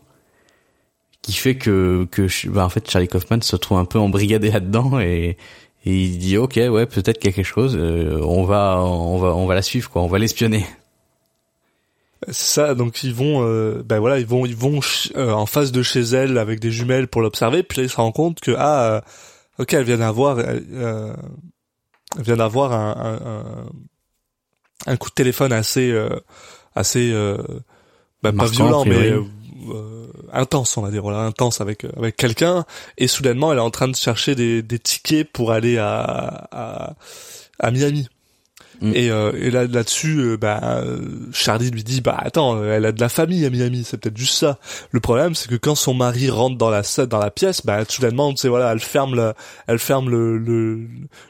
qui fait que que bah, en fait Charlie Kaufman se trouve un peu embrigadé là-dedans et et il dit ok ouais peut-être quelque chose euh, on va on va on va la suivre quoi on va l'espionner C'est ça. Donc ils vont, euh, bah voilà, ils vont, ils vont euh, en face de chez elle avec des jumelles pour l'observer. Puis là, il se rend compte que ah, euh, ok, elle vient d'avoir, euh, euh, elle vient d'avoir un, un, un, coup de téléphone assez, euh, assez, euh, bah, pas violent, a mais euh, intense, on va dire, voilà, intense avec euh, avec quelqu'un. Et soudainement, elle est en train de chercher des, des tickets pour aller à à, à Miami. Mm. Et, euh, et là là-dessus, euh, bah, Charlie lui dit bah attends, euh, elle a de la famille à Miami, c'est peut-être juste ça. Le problème, c'est que quand son mari rentre dans la dans la pièce, bah soudainement, tu sais voilà, elle ferme la, elle ferme le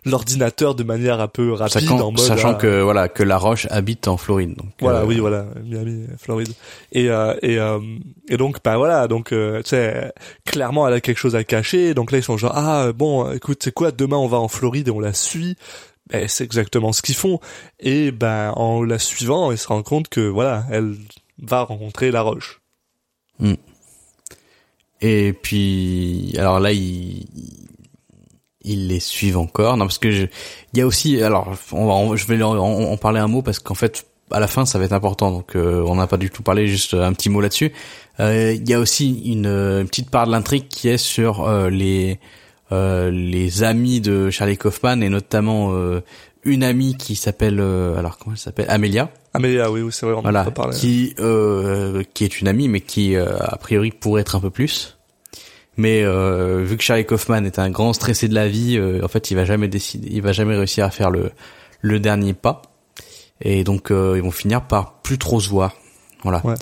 l'ordinateur de manière un peu rapide sachant, en mode sachant ah, que voilà que La Roche habite en Floride donc voilà, euh, oui, voilà, Miami, Floride. Et euh, et euh, et donc bah voilà, donc euh, tu sais clairement elle a quelque chose à cacher. Donc là ils sont genre ah bon, écoute, c'est quoi demain on va en Floride et on la suit. Ben, c'est exactement ce qu'ils font. Et ben en la suivant, ils se rendent compte que voilà, elle va rencontrer La Roche. Et puis, alors là, ils, les suivent encore. Non, parce que je, il y a aussi, alors, on va, on- je vais en, en- parler un mot parce qu'en fait, à la fin, ça va être important. Donc, euh, on n'a pas du tout parlé, juste un petit mot là-dessus. Euh, Il y a aussi une, petite part de l'intrigue qui est sur euh, les les amis de Charlie Kaufman et notamment euh, une amie qui s'appelle, euh, alors comment elle s'appelle, Amelia Amélia, oui, oui, c'est vrai, on en voilà, a pas parlé. qui euh, qui est une amie, mais qui euh, a priori pourrait être un peu plus. Mais euh, vu que Charlie Kaufman est un grand stressé de la vie, euh, en fait, il va jamais décider, il va jamais réussir à faire le le dernier pas. Et donc, euh, ils vont finir par plus trop se voir. Voilà. Ouais.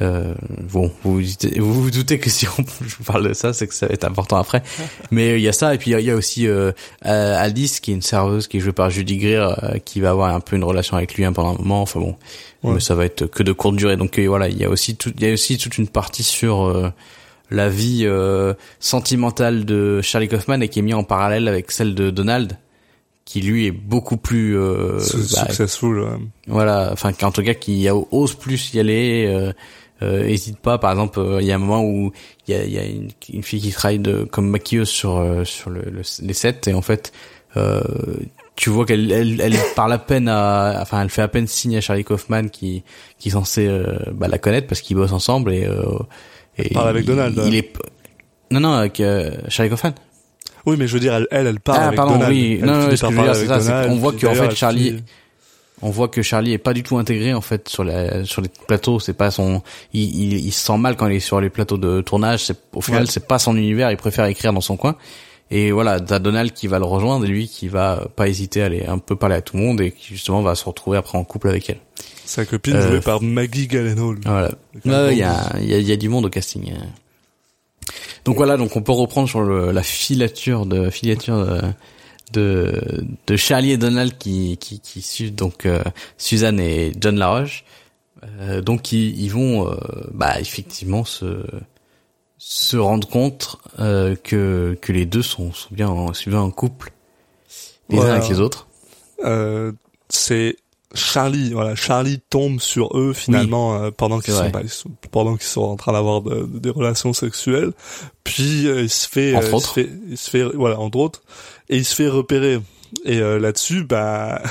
Euh, bon, vous vous, doutez- vous vous doutez que si on, [LAUGHS] je vous parle de ça, c'est que ça va être important après. [LAUGHS] Mais il y a ça, et puis il y a- il y, a aussi euh, euh, Alice, qui est une serveuse, qui est jouée par Judy Greer, euh, qui va avoir un peu une relation avec lui hein, pendant un moment. Enfin bon, Ouais. mais ça va être que de courte durée. Donc euh, voilà, il y a aussi tout, il y a aussi toute une partie sur euh, la vie euh, sentimentale de Charlie Kaufman et qui est mis en parallèle avec celle de Donald, qui lui est beaucoup plus euh, bah, Successful. ouais. voilà enfin en tout cas qui ose plus y aller euh, euh, hésite pas par exemple euh, il y a un moment où il y a, y a une, une fille qui travaille de comme maquilleuse sur euh, sur le, le- les sets et en fait euh, tu vois qu'elle elle, elle [COUGHS] parle à peine à enfin elle fait à peine signe à Charlie Kaufman qui qui est censé euh, bah, la connaître parce qu'ils bossent ensemble et euh, et parle avec il- Donald, il, est non non avec euh, Charlie Kaufman Oui, mais je veux dire, elle, elle, elle parle Ah, avec pardon, Donald. oui. Elle Non, non, ce que je veux dire, c'est avec ça, c'est Donald, qu'on voit qu'en fait, Charlie- on voit que Charlie est pas du tout intégré en fait sur la sur les plateaux. C'est pas son il, il, il se sent mal quand il est sur les plateaux de tournage. C'est au final Ouais. c'est pas son univers. Il préfère écrire dans son coin. Et voilà t'as Donald qui va le rejoindre et lui qui va pas hésiter à aller un peu parler à tout le monde et qui justement va se retrouver après en couple avec elle. Sa copine Euh, jouée par Maggie Gyllenhaal. voilà. Gros il y a il y a, y a du monde au casting euh. donc voilà donc on peut reprendre sur le, la filature de filature de, de de Charlie et Donald qui qui, qui suivent donc euh, Suzanne et John Laroche euh, donc ils, ils vont euh, bah effectivement se se rendre compte euh, que que les deux sont sont bien en, sont bien en couple les Voilà. uns avec les autres. Euh, c'est Charlie, voilà, Charlie tombe sur eux finalement euh, pendant qu'ils sont, bah, pendant qu'ils sont en train d'avoir de- de- des relations sexuelles. Puis euh, il se fait, Entre il se fait, il se fait, voilà, entre autres, et il se fait repérer. Et euh, là-dessus, bah, [LAUGHS]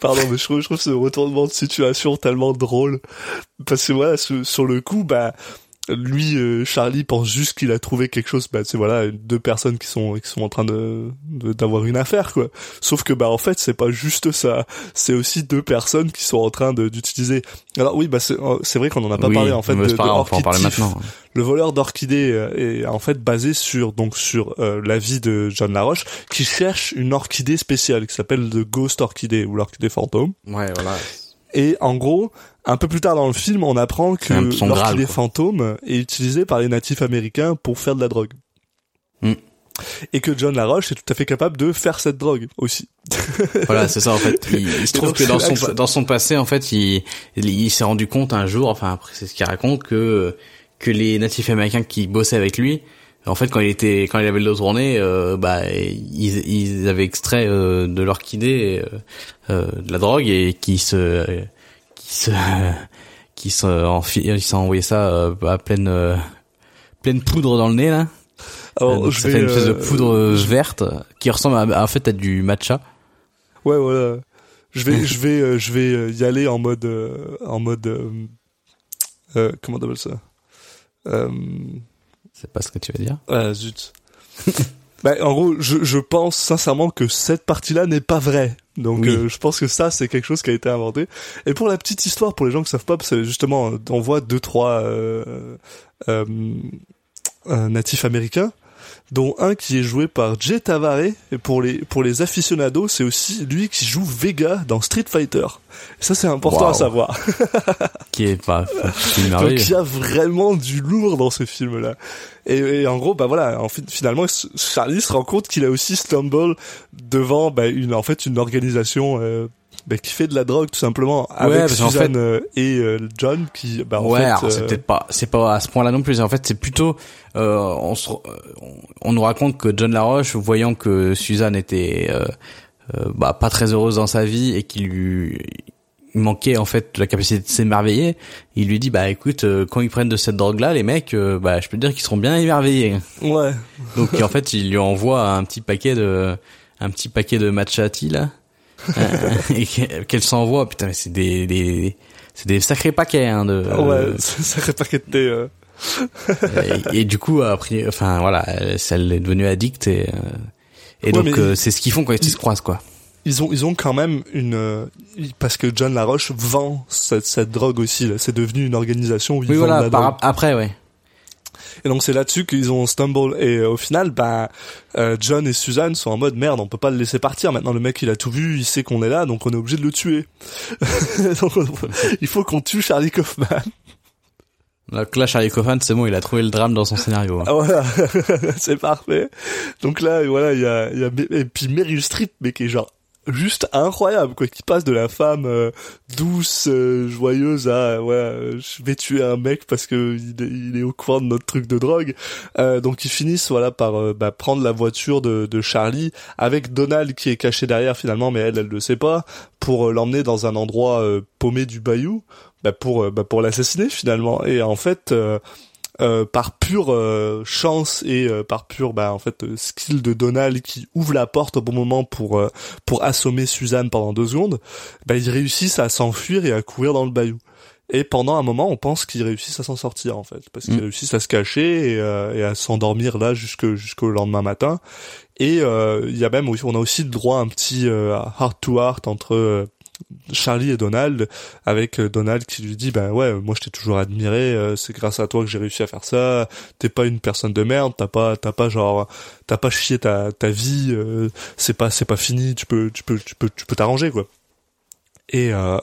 Pardon, mais je trouve, je trouve ce retournement de situation tellement drôle. Parce que voilà, sur, le coup, bah, lui, euh, Charlie pense juste qu'il a trouvé quelque chose. Bah, c'est voilà, deux personnes qui sont qui sont en train de d'avoir une affaire, quoi. Sauf que bah en fait, c'est pas juste ça. C'est aussi deux personnes qui sont en train de d'utiliser. Alors oui, bah c'est euh, c'est vrai qu'on en a pas oui, parlé en fait de, pas de grave, on peut en parler maintenant. Le voleur d'orchidées euh, est en fait basé sur donc sur euh, la vie de John Laroche qui cherche une orchidée spéciale qui s'appelle le Ghost Orchidée ou l'orchidée fantôme. Ouais, voilà. Et en gros, un peu plus tard dans le film, on apprend que l'orchidée quoi. fantôme est utilisée par les natifs américains pour faire de la drogue. Hmm. Et que John Laroche est tout à fait capable de faire cette drogue aussi. [LAUGHS] Voilà, c'est ça en fait. Il, il se trouve donc, que dans son ça- dans son passé en fait, il il, il s'est rendu compte un jour, enfin après c'est ce qu'il raconte que que les natifs américains qui bossaient avec lui, en fait quand il était quand il avait le dos tourné, euh, bah ils ils avaient extrait euh, de l'orchidée euh, euh, de la drogue et qui se qui se [LAUGHS] qui se enfi- ils s'est envoyé ça euh, à pleine euh, pleine poudre dans le nez là. Alors, Donc, je ça vais, fait une espèce de euh, poudre euh, verte qui ressemble à, en fait à du matcha. Ouais, voilà. Je vais, je vais, euh, je vais euh, y aller en mode, euh, en mode, euh, euh, comment on appelle ça? Euh, C'est pas ce que tu veux dire. Ah zut. [LAUGHS] bah, en gros, je, je pense sincèrement que cette partie-là n'est pas vraie. Donc, Oui. euh, je pense que ça, c'est quelque chose qui a été inventé. Et pour la petite histoire, pour les gens qui savent pas, parce que justement, on voit deux, trois euh, euh, euh, natifs américains, dont un qui est joué par Jay Tavare. Et pour les pour les aficionados, c'est aussi lui qui joue Vega dans Street Fighter. Et ça, c'est important à savoir. [LAUGHS] Qui est pas, Donc il y a vraiment du lourd dans ce film-là. Et, et en gros, bah voilà, en fait, finalement, Charlie se rend compte qu'il a aussi stumble devant bah, une, en fait, une organisation euh, bah, qui fait de la drogue tout simplement avec parce qu'en Suzanne euh, et euh, John qui, bah en ouais, fait, alors euh, c'est peut-être pas, c'est pas à ce point-là non plus. En fait, c'est plutôt, euh, on, se, on, on nous raconte que John Laroche, voyant que Suzanne était, euh, euh, bah, pas très heureuse dans sa vie et qu'il lui manquait en fait la capacité de s'émerveiller, il lui dit bah écoute, euh, quand ils prennent de cette drogue-là, les mecs, euh, bah je peux te dire qu'ils seront bien émerveillés. ouais, Donc en fait, il lui envoie un petit paquet de, un petit paquet de matcha tea là, Euh, [LAUGHS] et qu'elle s'envoie. Putain, mais c'est des, des, c'est des sacrés paquets hein, de. ouais, ça serait pas qu'être euh, et, et du coup après enfin voilà elle, elle est devenue addict et euh, et Ouais, donc euh, c'est ce qu'ils font quand ils se croisent quoi ils ont ils ont quand même une euh, parce que John Laroche vend cette, cette drogue aussi là. c'est devenu une organisation où ils oui vendent voilà la par drogue. ap- après ouais Et donc c'est là-dessus qu'ils ont stumble. Et euh, au final bah euh, John et Suzanne sont en mode merde on peut pas le laisser partir. Maintenant le mec il a tout vu il sait qu'on est là donc on est obligé de le tuer. [LAUGHS] Donc, on- il faut qu'on tue Charlie Kaufman. Donc là Charlie Kaufman c'est bon il a trouvé le drame dans son scénario hein. Ah, voilà. [LAUGHS] C'est parfait. Donc là voilà il y a, il y a et puis Meryl Streep mais qui est genre juste incroyable quoi qui passe de la femme euh, douce euh, joyeuse à ouais euh, je vais tuer un mec parce que il est, il est au courant de notre truc de drogue. Euh, donc ils finissent voilà par euh, bah, prendre la voiture de, de Charlie avec Donald qui est caché derrière finalement mais elle elle le sait pas pour l'emmener dans un endroit paumé du bayou bah, pour bah, pour l'assassiner finalement. Et en fait euh, par pure euh, chance et euh, par pure bah en fait euh, skill de Donald qui ouvre la porte au bon moment pour euh, pour assommer Suzanne pendant deux secondes, bah ils réussissent à s'enfuir et à courir dans le bayou. Et pendant un moment, on pense qu'ils réussissent à s'en sortir en fait, parce qu'ils Mm. réussissent à se cacher et, euh, et à s'endormir là jusque jusqu'au lendemain matin. Et euh, il y a même on a aussi le droit à un petit euh, heart to heart entre euh, Charlie et Donald, avec euh, Donald qui lui dit ben ouais, moi je t'ai toujours admiré, euh, c'est grâce à toi que j'ai réussi à faire ça. T'es pas une personne de merde, t'as pas t'as pas genre t'as pas chié ta ta vie, euh, c'est pas c'est pas fini, tu peux tu peux tu peux tu peux t'arranger quoi. Et euh,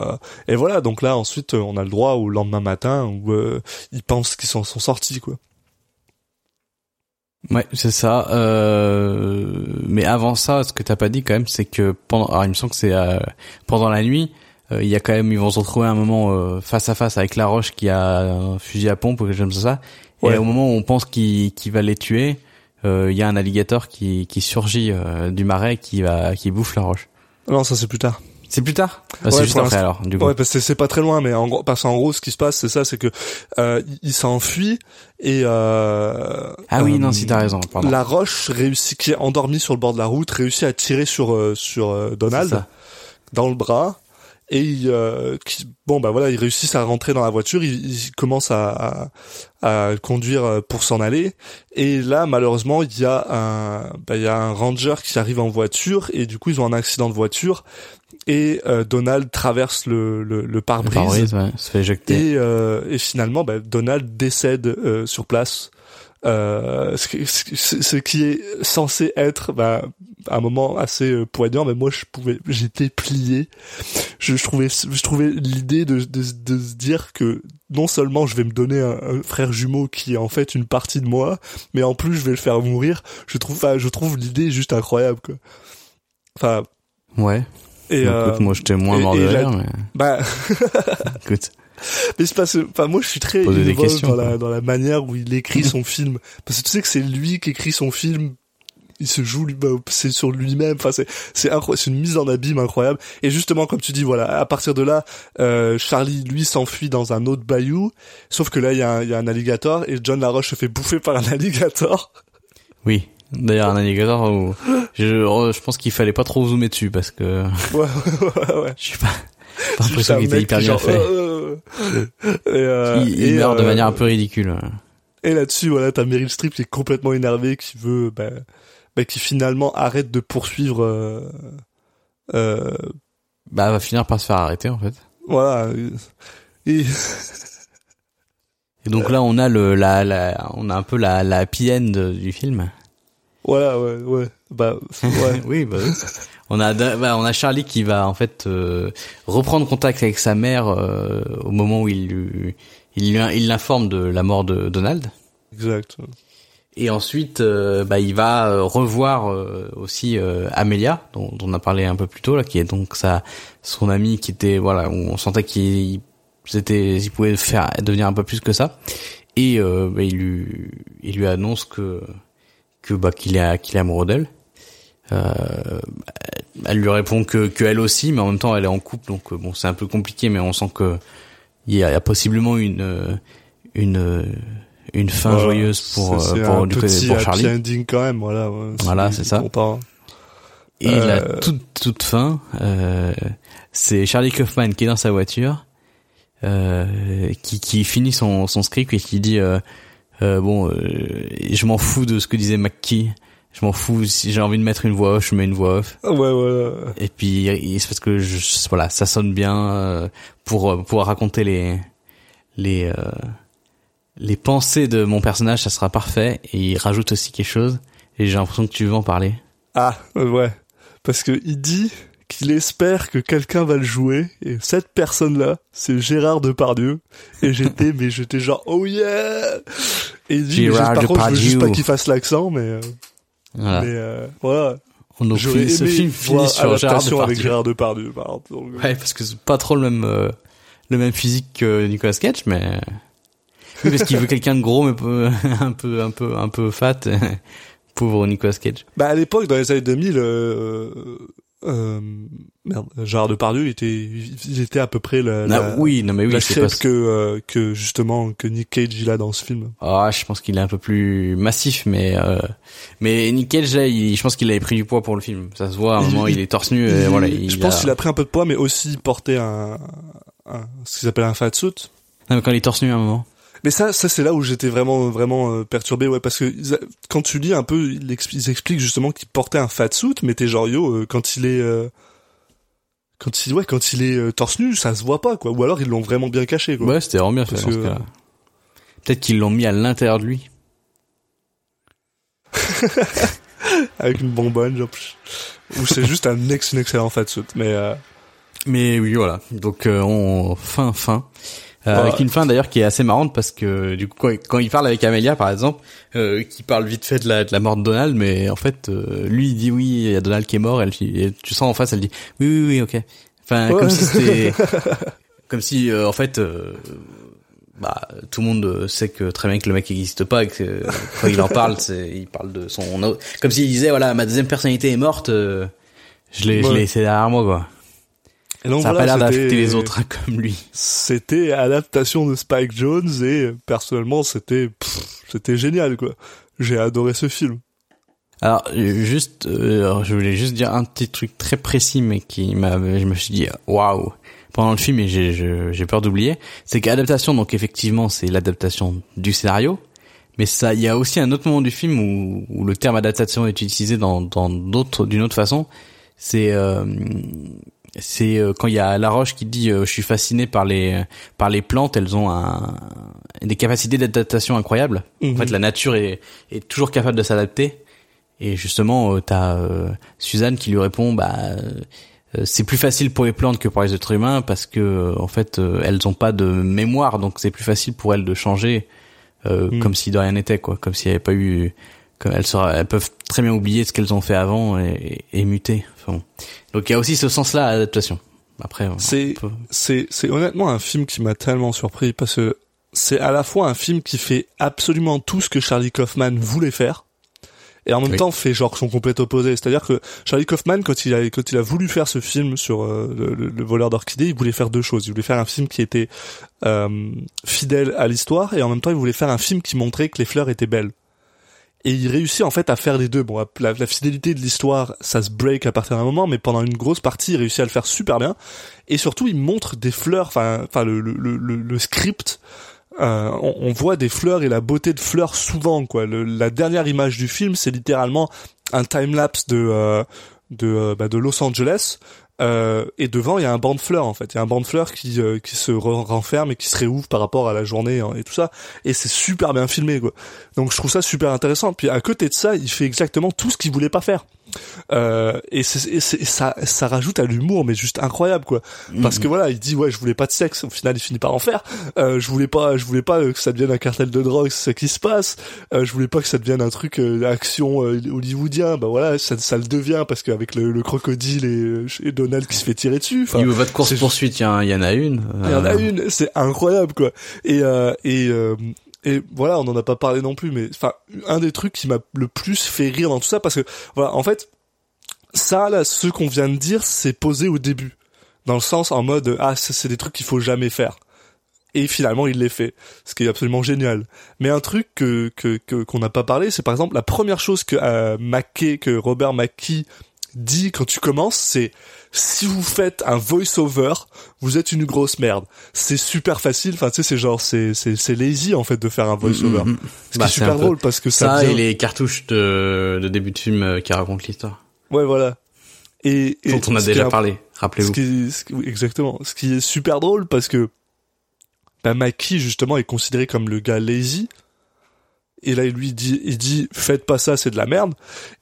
et voilà donc là ensuite on a le droit au lendemain matin où euh, ils pensent qu'ils sont sortis quoi. Ouais c'est ça euh, mais avant ça ce que t'as pas dit quand même c'est que pendant alors il me semble que c'est euh, pendant la nuit euh, il y a quand même ils vont se retrouver un moment euh, face à face avec la roche qui a un fusil à pompe ou quelque chose comme ça Ouais. et au moment où on pense qu'il va les tuer euh, il y a un alligator qui qui surgit euh, du marais qui va qui bouffe la roche Non ça c'est plus tard. C'est plus tard bah, Ouais, c'est juste après alors du coup. Ouais, parce que c'est pas très loin, mais en gros, parce qu'en gros, ce qui se passe, c'est ça, c'est que euh, il- s'enfuit et euh, ah oui euh, non si t'as raison pardon. La roche réussit, qui est endormie sur le bord de la route, réussit à tirer sur euh, sur euh, Donald. dans le bras et il, euh, qui, bon bah voilà, ils réussissent à rentrer dans la voiture, ils, ils commencent à, à, à conduire pour s'en aller. Et là malheureusement il y a un bah, il y a un ranger qui arrive en voiture et du coup ils ont un accident de voiture. Et euh, Donald traverse le, le, le pare-brise. Pare-brise, ouais, se fait éjecter. et, euh, et finalement bah, Donald décède euh, sur place euh, ce, qui- ce- ce qui est censé être bah, un moment assez euh, poignant mais moi je pouvais j'étais plié je, je trouvais je trouvais l'idée de, de, de se dire que non seulement je vais me donner un, un frère jumeau qui est en fait une partie de moi mais en plus je vais le faire mourir je trouve enfin, je trouve l'idée juste incroyable quoi enfin Ouais. et Écoute, euh, moi, j'étais moins mort de rire, mais bah [LAUGHS] [LAUGHS] écoute. [LAUGHS] Mais c'est parce que, enfin, moi, je suis très des dans la, dans la manière où il écrit son [LAUGHS] film. Parce que tu sais que c'est lui qui écrit son film. Il se joue, bah, c'est sur lui-même. Enfin, c'est, c'est une mise en abîme incroyable. Et justement, comme tu dis, voilà, à partir de là, euh, Charlie, lui, s'enfuit dans un autre bayou. Sauf que là, il y a un, il y a un alligator et John Laroche se fait bouffer par un [LAUGHS] alligator. Oui. D'ailleurs, un alligator où je, je pense qu'il fallait pas trop zoomer dessus parce que Ouais, ouais, ouais. je suis pas, juste l'impression qu'il était hyper bien genre, fait. euh, euh, et, euh, il, il et, meurt de euh, manière un peu ridicule. Et là-dessus, voilà, t'as Meryl Streep qui est complètement énervée, qui veut, bah, bah, qui finalement arrête de poursuivre, euh, euh, Bah, elle va finir par se faire arrêter en fait. voilà. Et, Et [LAUGHS] donc là, on a le, la, la, on a un peu la, la happy end du film. voilà, ouais, ouais, bah, ouais. [LAUGHS] oui, bah, oui. On a, bah, on a Charlie qui va en fait euh, reprendre contact avec sa mère euh, au moment où il lui, il lui, il l'informe de la mort de Donald. exact. Et ensuite, euh, bah, il va euh, revoir euh, aussi euh, Amelia, dont, dont on a parlé un peu plus tôt là, qui est donc sa son amie, qui était voilà, on sentait qu'il c'était, il pouvait faire devenir un peu plus que ça. Et euh, bah, il lui il lui annonce que que bah qu'il est qu'il est amoureux d'elle. Euh, elle lui répond que que elle aussi, mais en même temps elle est en couple, donc euh, bon c'est un peu compliqué, mais on sent que il y y a possiblement une euh, une une fin joyeuse pour c'est pour un du petit pour happy Charlie. ending quand même, voilà. ouais, Voilà, c'est ça. Et Euh, la toute toute fin, euh, c'est Charlie Kaufman qui est dans sa voiture, euh, qui qui finit son son script et qui dit bon, euh, je m'en fous de ce que disait McKee. Je m'en fous si j'ai envie de mettre une voix off, je mets une voix off. Ouais, voilà. Et puis c'est parce que je, voilà, ça sonne bien euh, pour euh, pouvoir raconter les les euh, les pensées de mon personnage, ça sera parfait. Et il rajoute aussi quelque chose. Et j'ai l'impression que tu veux en parler. Ah, ouais. Parce que il dit qu'il espère que quelqu'un va le jouer, et cette personne-là, c'est Gérard Depardieu. Et j'étais, [LAUGHS] mais j'étais genre, oh yeah! Et il dit, mais Gérard par contre, je veux juste Depardieu. pas qu'il fasse l'accent, mais, euh, Voilà. mais, euh, voilà. Donc J'aurais fi- ce aimé film voir sur Gérard avec. Gérard Depardieu, par exemple. Euh, Ouais, parce que c'est pas trop le même euh, le même physique que Nicolas Cage, mais oui, parce qu'il veut quelqu'un de gros mais peu- [LAUGHS] un peu un peu un peu fat. [LAUGHS] Pauvre Nicolas Cage. Bah, à l'époque, dans les années 2000, euh, euh, merde, Gérard Depardieu, il était, il était à peu près la, la, Ah, oui, non mais oui, la pas. que, euh, que justement, que Nick Cage, il a dans ce film. Ah, je pense qu'il est un peu plus massif, mais euh, mais Nick Cage, là, il- je pense qu'il avait pris du poids pour le film. Ça se voit, à un moment, il, il- est torse nu. Et Il- voilà, je pense a- qu'il a pris un peu de poids, mais aussi porté un, un ce qu'ils appellent un fat suit. Non, mais quand il est torse nu à un moment. Mais ça, ça c'est là où j'étais vraiment, vraiment euh, perturbé, ouais, parce que quand tu lis un peu, ils, expli- ils expliquent justement qu'il portait un fat suit, mais t'es genre yo, euh, quand il est, euh, quand il, ouais, quand il est torse nu, ça se voit pas, quoi. Ou alors ils l'ont vraiment bien caché, quoi. Ouais, c'était vraiment bien fait Parce que-. Peut-être qu'ils l'ont mis à l'intérieur de lui. [LAUGHS] Avec une bonbonne, genre, ou c'est juste un ex, excellent fat suit, mais euh, Mais oui, voilà. Donc euh, on fin fin. Euh. Avec une fin d'ailleurs qui est assez marrante parce que du coup quand, quand il parle avec Amelia par exemple, euh, qui parle vite fait de la, de la mort de Donald, mais en fait euh, lui il dit oui il y a Donald qui est mort, elle et tu sens en face elle dit oui oui oui ok. Enfin Ouais. comme si c'était [LAUGHS] comme si euh, en fait euh, bah tout le monde sait que très bien que le mec n'existe pas et que quand il en parle [LAUGHS] c'est il parle de son comme s'il disait voilà ma deuxième personnalité est morte, euh, je l'ai je Ouais. l'ai laissé derrière moi quoi. Et donc Ça a voilà, pas l'air d'affecter les autres hein, comme lui. C'était adaptation de Spike Jones et personnellement c'était, c'était génial, quoi. J'ai adoré ce film. Alors juste, euh, je voulais juste dire un petit truc très précis, mais qui m'a, je me suis dit waouh pendant le film et j'ai peur d'oublier. C'est qu'adaptation, donc effectivement, c'est l'adaptation du scénario, mais ça, il y a aussi un autre moment du film où, où le terme adaptation est utilisé dans dans d'autres d'une autre façon. C'est euh, c'est euh, quand il y a Laroche qui dit euh, je suis fasciné par les par les plantes, elles ont un, des capacités d'adaptation incroyables. En fait, la nature est est toujours capable de s'adapter. Et justement, euh, t'as euh, Suzanne qui lui répond, bah, euh, c'est plus facile pour les plantes que pour les êtres humains parce que en fait, euh, elles ont pas de mémoire, donc c'est plus facile pour elles de changer, euh, Mm. comme si de rien n'était, quoi, comme s'il n'y avait pas eu, elles, sera- elles peuvent très bien oublier ce qu'elles ont fait avant et, et, et muter. Enfin, bon. Donc il y a aussi ce sens-là à l'adaptation. Après, C'est peut- c'est c'est honnêtement un film qui m'a tellement surpris parce que c'est à la fois un film qui fait absolument tout ce que Charlie Kaufman voulait faire et en même Oui. temps fait genre son complet opposé. C'est-à-dire que Charlie Kaufman quand il a quand il a voulu faire ce film sur euh, le, le- le voleur d'orchidées, il voulait faire deux choses. Il voulait faire un film qui était euh, fidèle à l'histoire et en même temps il voulait faire un film qui montrait que les fleurs étaient belles. Et il réussit en fait à faire les deux. Bon, la, la fidélité de l'histoire, ça se break à partir d'un moment, mais pendant une grosse partie, il réussit à le faire super bien. Et surtout, il montre des fleurs, enfin, enfin le, le, le, le- script. euh, on, voit des fleurs et la beauté de fleurs souvent. Quoi. La dernière image du film, c'est littéralement un time lapse de euh, de euh, bah, de Los Angeles. Euh, et devant, il y a un banc de fleurs en fait. Il y a un banc de fleurs qui euh, qui se re- renferme et qui se réouvre par rapport à la journée hein, et tout ça. Et c'est super bien filmé quoi. Donc je trouve ça super intéressant. Puis à côté de ça, il fait exactement tout ce qu'il voulait pas faire. Euh, et, ça, ça rajoute à l'humour, mais juste incroyable quoi. Parce que voilà, il dit ouais, je voulais pas de sexe. Au final, il finit par en faire. Euh, je voulais pas, je voulais pas euh, que ça devienne un cartel de drogue, c'est ça qui se passe. Euh, je voulais pas que ça devienne un truc action hollywoodien. Bah voilà, ça, ça le devient parce qu'avec le, le crocodile et, et Donald qui se fait tirer dessus. Enfin, Niveau votre course poursuite, il y, en- il y en a une. il y en a une, c'est incroyable quoi. Et et euh, et voilà, on n'en a pas parlé non plus, mais enfin un des trucs qui m'a le plus fait rire dans tout ça, parce que voilà, en fait, ça là, ce qu'on vient de dire, c'est posé au début, dans le sens en mode ah c'est des trucs qu'il faut jamais faire. Et finalement, il les fait, ce qui est absolument génial. Mais un truc que que qu'on n'a pas parlé, c'est par exemple la première chose que euh, Mackey, que Robert Mackie dit quand tu commences, c'est si vous faites un voice-over, vous êtes une grosse merde. C'est super facile. Enfin, tu sais, c'est genre, c'est, c'est, c'est lazy, en fait, de faire un voice-over. Mhm. Ce Bah, c'est super peu drôle parce que ça, Ça et les cartouches de, de début de film euh, qui racontent l'histoire. ouais, voilà. Et, et Dont on a déjà parlé, rappelez-vous. oui, exactement. Ce qui est super drôle parce que, bah, Mackie, justement, est considéré comme le gars lazy. Et là, il lui dit, il dit, faites pas ça, c'est de la merde.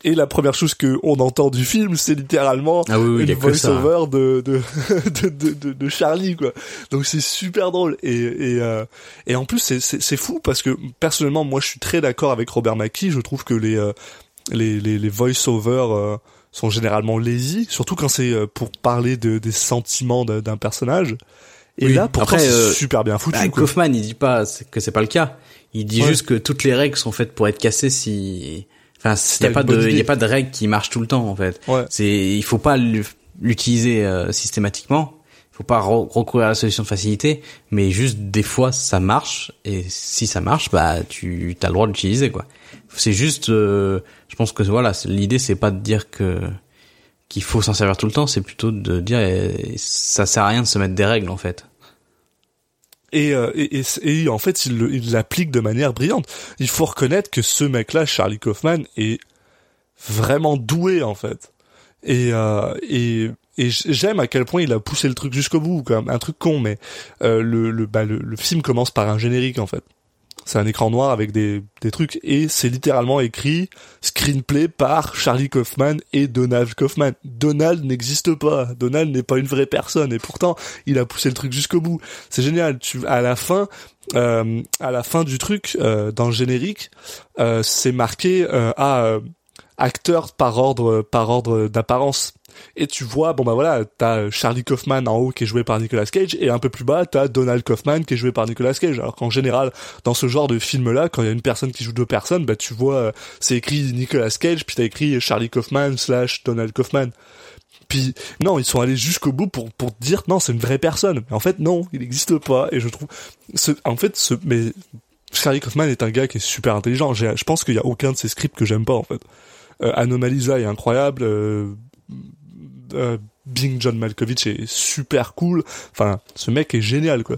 Et la première chose que on entend du film, c'est littéralement Ah oui, oui, une voice-over de, de, [LAUGHS] de, de, de, de Charlie, quoi. Donc c'est super drôle. Et, et, euh, et en plus, c'est, fou parce que personnellement, moi, je suis très d'accord avec Robert Mackie. Je trouve que les, euh, les, les, les voice-over euh, sont généralement lazy, surtout quand c'est euh, pour parler de, des sentiments d'un personnage. Et Oui. là, pourtant, c'est euh, super bien foutu. Bah. Kaufman, il dit pas que c'est pas le cas. Il dit Ouais. juste que toutes les règles sont faites pour être cassées si, enfin, il y t'as a pas de, il a pas de règle qui marche tout le temps, en fait. Ouais. C'est, il faut pas l'u- l'utiliser euh, systématiquement. Il faut pas re- recourir à la solution de facilité, mais juste des fois ça marche et si ça marche, bah tu as le droit de l'utiliser quoi. C'est juste, euh, je pense que voilà, l'idée c'est pas de dire que qu'il faut s'en servir tout le temps, c'est plutôt de dire eh, ça sert à rien de se mettre des règles en fait. Et, euh, et, et, et en fait, il l'applique de manière brillante. Il faut reconnaître que ce mec-là, Charlie Kaufman, est vraiment doué en fait. Et, euh, et, et j'aime à quel point il a poussé le truc jusqu'au bout, quand. Un truc con, mais euh, le, le, bah, le, le film commence par un générique en fait. C'est un écran noir avec des, des trucs et c'est littéralement écrit screenplay par Charlie Kaufman et Donald Kaufman. Donald n'existe pas. Donald n'est pas une vraie personne et pourtant il a poussé le truc jusqu'au bout. C'est génial. Tu à la fin, euh, à la fin du truc, euh, dans le générique, euh, c'est marqué euh, à euh, acteur par ordre par ordre d'apparence. Et tu vois, bon bah voilà, t'as Charlie Kaufman en haut qui est joué par Nicolas Cage, et un peu plus bas, t'as Donald Kaufman qui est joué par Nicolas Cage. Alors qu'en général, dans ce genre de film-là, quand il y a une personne qui joue deux personnes, bah tu vois, euh, c'est écrit Nicolas Cage, puis t'as écrit Charlie Kaufman slash Donald Kaufman. Puis non, ils sont allés jusqu'au bout pour pour dire non, c'est une vraie personne. Mais en fait non, il n'existe pas. Et je trouve, ce, en fait, ce, mais Charlie Kaufman est un gars qui est super intelligent. Je pense qu'il y a aucun de ses scripts que j'aime pas en fait. Euh, Anomalisa est incroyable. Euh, euh, Bing John Malkovich est super cool. Enfin, ce mec est génial, quoi.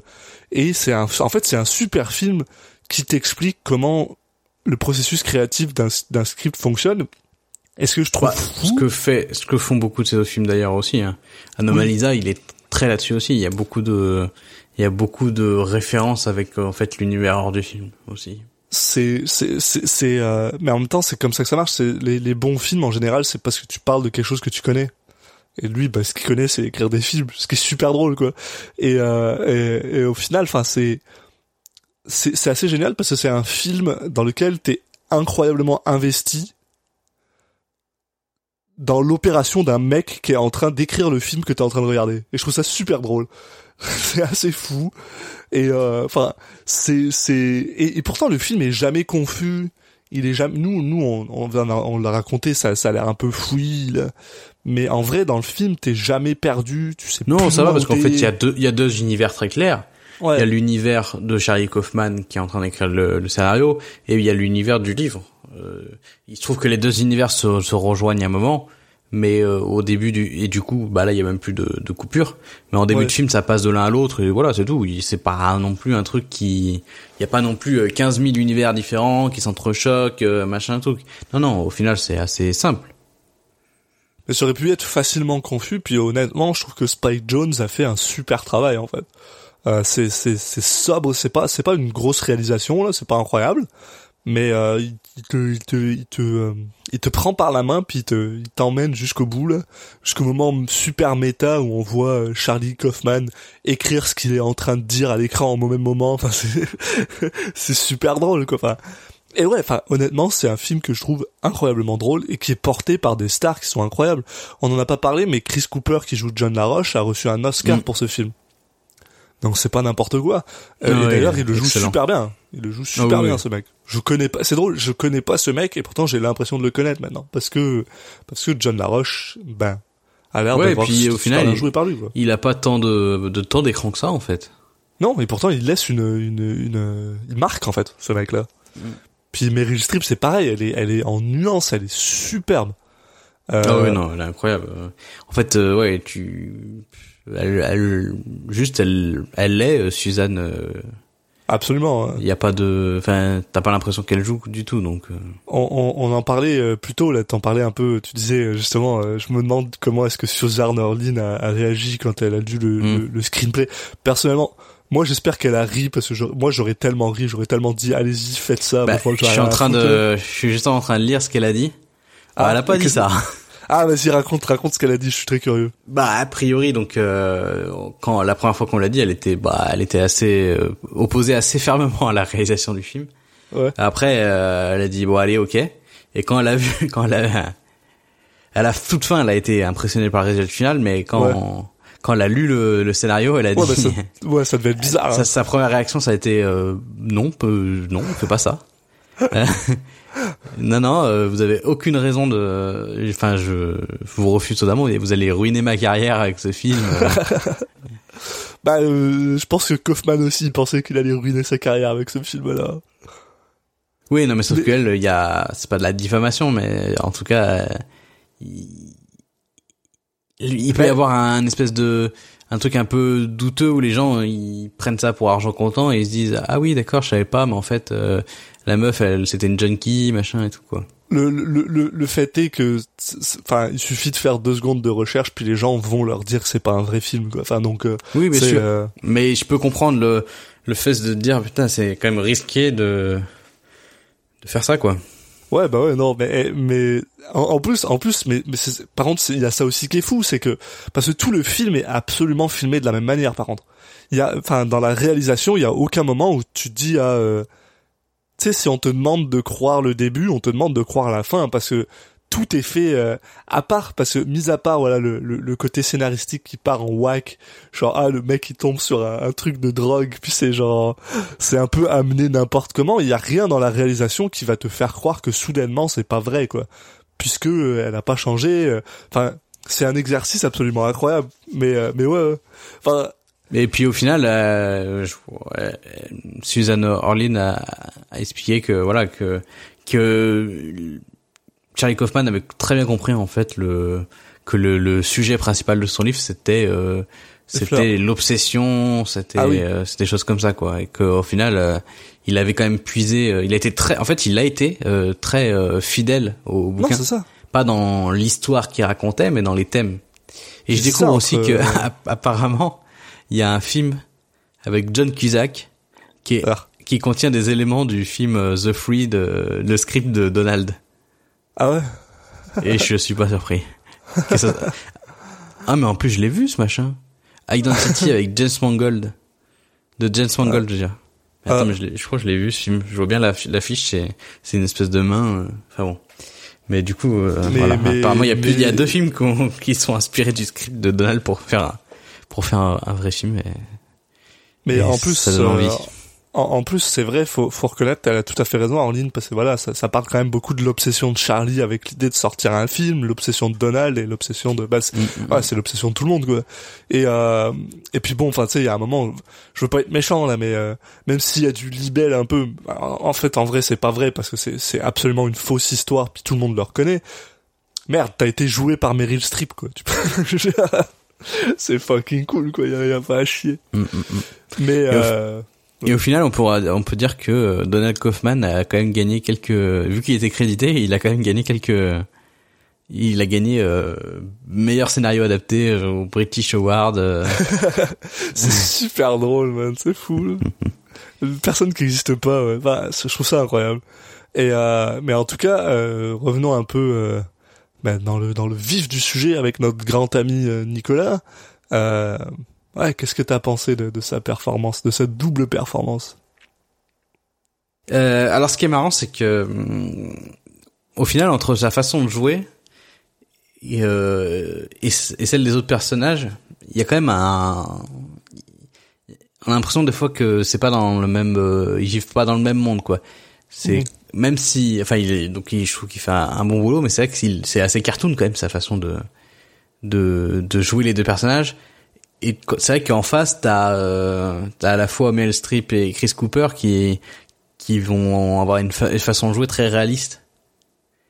Et c'est un, en fait, c'est un super film qui t'explique comment le processus créatif d'un d'un script fonctionne. Est-ce que je trouve Bah, fou ce que fait, ce que font beaucoup de ces autres films d'ailleurs aussi. Hein. Anomalisa, il est très là-dessus aussi. Il y a beaucoup de, il y a beaucoup de références avec en fait l'univers hors du film aussi. c'est c'est c'est c'est, euh, mais en même temps c'est comme ça que ça marche c'est les les bons films en général c'est parce que tu parles de quelque chose que tu connais et lui bah ce qu'il connaît c'est écrire des films ce qui est super drôle quoi. Et euh, et, et au final enfin c'est c'est assez génial parce que c'est un film dans lequel t'es incroyablement investi dans l'opération d'un mec qui est en train d'écrire le film que t'es en train de regarder. Et je trouve ça super drôle. [LAUGHS] C'est assez fou. Et euh, enfin c'est c'est et, pourtant le film est jamais confus. Il est jamais nous nous on on, on, l'a raconté ça ça a l'air un peu fouillis là. Mais en vrai dans le film t'es jamais perdu tu sais Non, ça va parce qu'en fait il y a deux, il y a deux univers très clairs. Ouais. Il y a l'univers de Charlie Kaufman qui est en train d'écrire le, le scénario et il y a l'univers du livre. Euh, il se trouve que les deux univers se, se rejoignent à un moment, mais euh, au début du et du coup bah là il y a même plus de, de coupure. Mais en début Ouais. de film ça passe de l'un à l'autre et voilà c'est tout. Il- C'est pas non plus un truc qui il y a pas non plus euh, 15 000 univers différents qui s'entrechoquent euh, machin truc. Non non au final c'est assez simple. Mais ça aurait pu être facilement confus puis honnêtement je trouve que Spike Jones a fait un super travail en fait. Euh, c'est c'est c'est sobre c'est pas c'est pas une grosse réalisation là c'est pas incroyable mais euh, il te il te il te euh, il te prend par la main puis il te il t'emmène jusqu'au bout là jusqu'au moment super méta où on voit euh, Charlie Kaufman écrire ce qu'il est en train de dire à l'écran au même moment. Enfin c'est [LAUGHS] c'est super drôle quoi. Enfin et ouais, enfin honnêtement, c'est un film que je trouve incroyablement drôle et qui est porté par des stars qui sont incroyables. On en a pas parlé, mais Chris Cooper qui joue John LaRoche a reçu un Oscar Mm. pour ce film. Donc c'est pas n'importe quoi. Euh, Ah et ouais, d'ailleurs, il le joue excellent. super bien. Il le joue super oui, bien oui. ce mec. Je connais pas, c'est drôle, je connais pas ce mec et pourtant j'ai l'impression de le connaître maintenant parce que parce que John LaRoche, ben, a l'air Ouais, d'avoir super au final, bien joué par lui. Quoi. Il a pas tant de, de temps d'écran que ça en fait. Non, et pourtant il laisse une une une il marque en fait ce mec là. Puis Meryl Streep c'est pareil, elle est elle est en nuance, elle est superbe. Euh, Ah ouais non, elle est incroyable. En fait, euh, ouais, tu, elle, elle, juste elle, elle est euh, Suzanne. euh, Absolument. hein. Il y a pas de, enfin, t'as pas l'impression qu'elle joue du tout, donc. euh, On, on, on en parlait plus tôt, là, t'en parlais un peu, tu disais justement, euh, je me demande comment est-ce que Suzanne Orlin a, a réagi quand elle a lu le, Mm. le, le screenplay. Personnellement, moi j'espère qu'elle a ri parce que j'aurais- moi j'aurais tellement ri, j'aurais tellement dit allez-y faites ça. bah, je suis en train de, je suis juste en train de lire ce qu'elle a dit. Ah, Ah, elle a pas que- dit ça. [LAUGHS] Ah vas-y raconte raconte ce qu'elle a dit, je suis très curieux. Bah a priori donc euh, quand la première fois qu'on l'a dit, elle était bah elle était assez euh, opposée assez fermement à la réalisation du film. Ouais. Après euh, elle a dit bon allez ok et quand elle a vu [LAUGHS] quand elle a à la toute fin elle a été impressionnée par le résultat final mais quand Ouais. Quand elle a lu le, le scénario elle a Ouais, bah, dit ça, ouais, ça devait être bizarre. [LAUGHS] sa, hein. sa première réaction ça a été euh, non peu, non fais pas ça. Euh, [LAUGHS] non non euh, vous avez aucune raison de enfin je, vous refuse totalement vous allez ruiner ma carrière avec ce film. euh. [LAUGHS] Bah, euh, je pense que Kaufman aussi pensait qu'il allait ruiner sa carrière avec ce film-là. Oui, non, mais sauf Mais- qu'elle, il y a, c'est pas de la diffamation, mais en tout cas, euh, il, il peut y avoir un espèce de, un truc un peu douteux où les gens, ils prennent ça pour argent comptant et ils se disent, ah oui, d'accord, je savais pas, mais en fait, euh, la meuf, elle, c'était une junkie, machin et tout, quoi. le, le, le, le fait est que, enfin, il suffit de faire deux secondes de recherche, puis les gens vont leur dire que c'est pas un vrai film, quoi. Enfin, donc, euh, Oui, bien sûr. euh, Mais je peux comprendre le, le fait de dire, putain, c'est quand même risqué de, de faire ça, quoi. Ouais, bah ouais, non, mais, mais, en, plus, en plus, mais, mais par contre, il y a ça aussi qui est fou, c'est que, parce que tout le film est absolument filmé de la même manière, par contre. Il y a, enfin, dans la réalisation, il y a aucun moment où tu dis à, euh, tu sais, si on te demande de croire le début, on te demande de croire la fin, parce que tout est fait euh, à part parce que mis à part voilà le, le, le côté scénaristique qui part en whack genre ah le mec il tombe sur un, truc de drogue puis c'est genre c'est un peu amené n'importe comment. Il y a rien dans la réalisation qui va te faire croire que soudainement c'est pas vrai quoi. Puisque euh, elle a pas changé euh, enfin c'est un exercice absolument incroyable mais euh, mais ouais enfin Et puis au final, euh, je- euh, Suzanne Orlin a, a expliqué que voilà que que Charlie Kaufman avait très bien compris en fait le que le, le sujet principal de son livre c'était euh, c'était l'obsession, c'était Ah oui. euh, c'était des choses comme ça quoi et qu'au final euh, il avait quand même puisé euh, il a été très en fait il a été euh, très fidèle au bouquin ça. pas dans l'histoire qu'il racontait mais dans les thèmes. Et je découvre aussi que [LAUGHS] app- apparemment il y a un film avec John Cusack qui est Ah. qui contient des éléments du film The Free de le script de Donald Ah ouais. et je suis pas surpris. Ça- Ah mais en plus je l'ai vu ce machin. Identity avec James Mangold. De James Mangold, je veux dire. Mais Attends, Ah. mais je, je crois que je l'ai vu ce film. Je vois bien l'affi- l'affiche, c'est c'est une espèce de main. euh, Enfin bon. Mais du coup, euh, Mais- voilà. mais- Apparemment, il y a plus, il y a deux films qui sont inspirés du script de Donald pour faire un, pour faire un, un vrai film. Et, Mais et en plus, ça donne envie. euh, en, en plus, c'est vrai, faut, faut reconnaître, elle a tout à fait raison, en ligne, parce que voilà, ça, ça parle quand même beaucoup de l'obsession de Charlie avec l'idée de sortir un film, l'obsession de Donald et l'obsession de, bah, c'est, Mm, mm, ouais, c'est l'obsession de tout le monde, quoi. Et, euh, et puis bon, enfin, tu sais, il y a un moment, je veux pas être méchant, là, mais, euh, même s'il y a du libelle un peu, en fait, en vrai, c'est pas vrai, parce que c'est, c'est absolument une fausse histoire, puis tout le monde le reconnaît. Merde, t'as été joué par Meryl Streep, quoi. Tu peux- [LAUGHS] c'est fucking cool, quoi, y a, y a pas à chier. mm. Mais, euh, Et au final, on pourra, on peut dire que euh, Donald Kaufman a quand même gagné quelques, vu qu'il était crédité, il a quand même gagné quelques, il a gagné euh, meilleur scénario adapté euh, au British Award. euh, [LAUGHS] C'est super drôle, man. C'est fou. Une [LAUGHS] personne qui n'existe pas, ouais. Enfin, je trouve ça incroyable. Et euh, mais en tout cas, euh, revenons un peu euh, ben, dans le dans le vif du sujet avec notre grand ami euh, Nicolas. Ouais, qu'est-ce que t'as pensé de, de sa performance, de cette double performance? Euh, alors, ce qui est marrant, c'est que hum, au final, entre sa façon de jouer et, euh, et, celle des autres personnages, il y a quand même un. On a l'impression des fois que c'est pas dans le même, euh, ils vivent pas dans le même monde, quoi. C'est même si, enfin, il est donc il, je trouve qu'il fait un, un bon boulot, mais c'est vrai que c'est assez cartoon quand même sa façon de de de jouer les deux personnages. Et c'est vrai qu'en face, t'as euh, t'as à la fois Meryl Streep et Chris Cooper qui qui vont avoir une, fa- une façon de jouer très réaliste.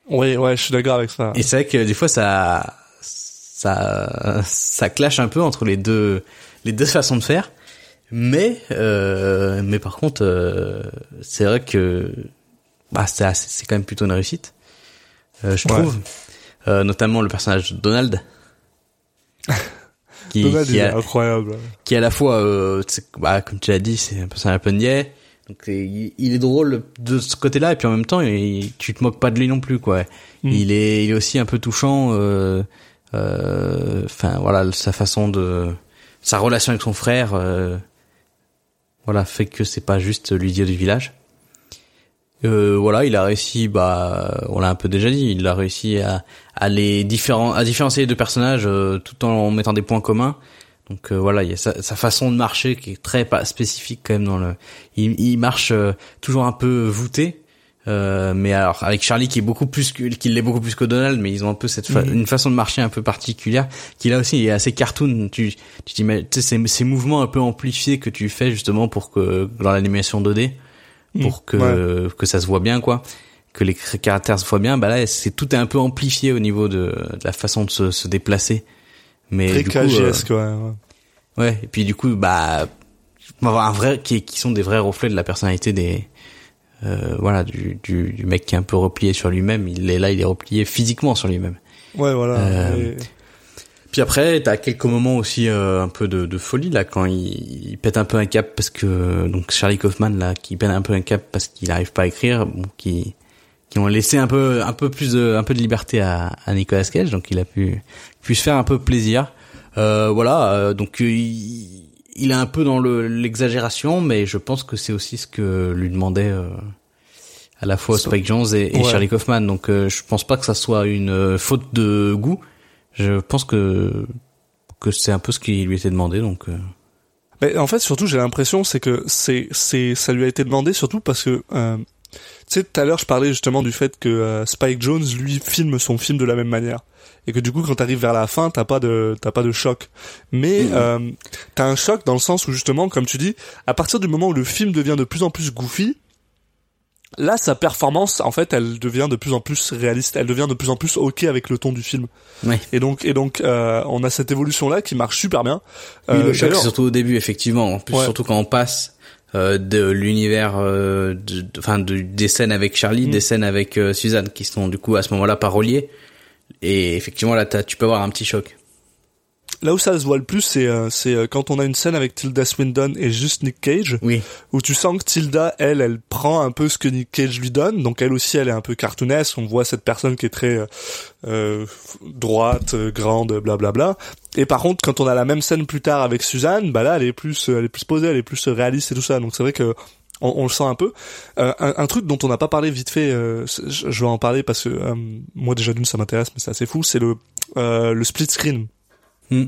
Ouais, ouais, je suis d'accord avec ça. Et c'est vrai que des fois ça ça ça clash un peu entre les deux les deux façons de faire. Mais euh, mais par contre euh, c'est vrai que bah c'est c'est quand même plutôt une réussite. Euh, je Ouais. trouve Euh, notamment le personnage de Donald [LAUGHS] qui, qui a, incroyable. qui est à la fois, euh, bah, comme tu l'as dit, c'est un personnage un peu niais. Donc il, il est drôle de ce côté-là et puis en même temps, il, tu te moques pas de lui non plus, quoi. Mm. Il est, il est aussi un peu touchant. euh, euh, Enfin voilà, sa façon de, sa relation avec son frère, euh, voilà, fait que c'est pas juste l'idiot du village. Euh, voilà, il a réussi, bah, on l'a un peu déjà dit, il a réussi à, à les différents, à différencier les deux personnages euh, tout en mettant des points communs. Donc euh, voilà, il y a sa, sa façon de marcher qui est très pas spécifique quand même dans le. Il, il marche euh, toujours un peu voûté, euh, mais alors avec Charlie qui est beaucoup plus que, qui l'est beaucoup plus que Donald, mais ils ont un peu cette fa- Mhm. une façon de marcher un peu particulière qui là aussi est assez cartoon. Tu tu t'imagines- tu sais ces, ces mouvements un peu amplifiés que tu fais justement pour que dans l'animation 2D pour Mm, que ouais. que ça se voit bien quoi que les caractères se voient bien bah là c'est tout est un peu amplifié au niveau de, de la façon de se, se déplacer mais Très du coup euh, KGS, quoi. ouais. ouais et puis du coup bah avoir un vrai qui, qui sont des vrais reflets de la personnalité des euh, voilà du, du du mec qui est un peu replié sur lui-même il est là il est replié physiquement sur lui-même Ouais, voilà. Euh, Et- puis après, t'as quelques moments aussi euh, un peu de, de folie là quand il, il pète un peu un cap parce que donc Charlie Kaufman là qui pète un peu un cap parce qu'il arrive pas à écrire, bon, qui qui ont laissé un peu un peu plus de un peu de liberté à, à Nicolas Cage, donc il a pu pu se faire un peu plaisir. Euh, voilà, euh, donc euh, il, il est un peu dans le l'exagération, mais je pense que c'est aussi ce que lui demandait euh, à la fois Spike Jones et, et Ouais. Charlie Kaufman. Donc euh, je pense pas que ça soit une euh, faute de goût. Je pense que que c'est un peu ce qui lui était demandé. Donc euh, Mais en fait, surtout, j'ai l'impression, c'est que c'est, c'est, ça lui a été demandé surtout parce que, euh, sais, tout à l'heure, je parlais justement du fait que euh, Spike Jones, lui, filme son film de la même manière. Et que du coup, quand t'arrives vers la fin, t'as pas de, t'as pas de choc. Mais, euh, t'as un choc dans le sens où justement, comme tu dis, à partir du moment où le film devient de plus en plus goofy, là sa performance en fait elle devient de plus en plus réaliste elle devient de plus en plus ok avec le ton du film Ouais. et donc et donc euh, on a cette évolution là qui marche super bien Oui, Euh, le choc, d'ailleurs- c'est surtout au début, effectivement. En plus, Ouais. surtout quand on passe euh, de l'univers, euh, de- de- enfin, de, des scènes avec Charlie, Mm. des scènes avec euh, Suzanne, qui sont du coup à ce moment-là pas reliées. Et effectivement, là, tu peux avoir un petit choc. Là où ça se voit le plus c'est euh, c'est euh, quand on a une scène avec Tilda Swinton et juste Nick Cage Oui. où tu sens que Tilda, elle, elle prend un peu ce que Nick Cage lui donne. Donc elle aussi, elle est un peu cartoonesque. On voit cette personne qui est très euh, euh, droite, grande, blablabla. Et par contre, quand on a la même scène plus tard avec Suzanne, bah là, elle est plus, elle est plus posée, elle est plus réaliste et tout ça. Donc c'est vrai que on, on le sent un peu. Euh, un, un truc dont on n'a pas parlé vite fait, euh, je, je vais en parler parce que euh, moi déjà d'une ça m'intéresse, mais c'est assez fou. C'est le euh, le split screen. Hmm.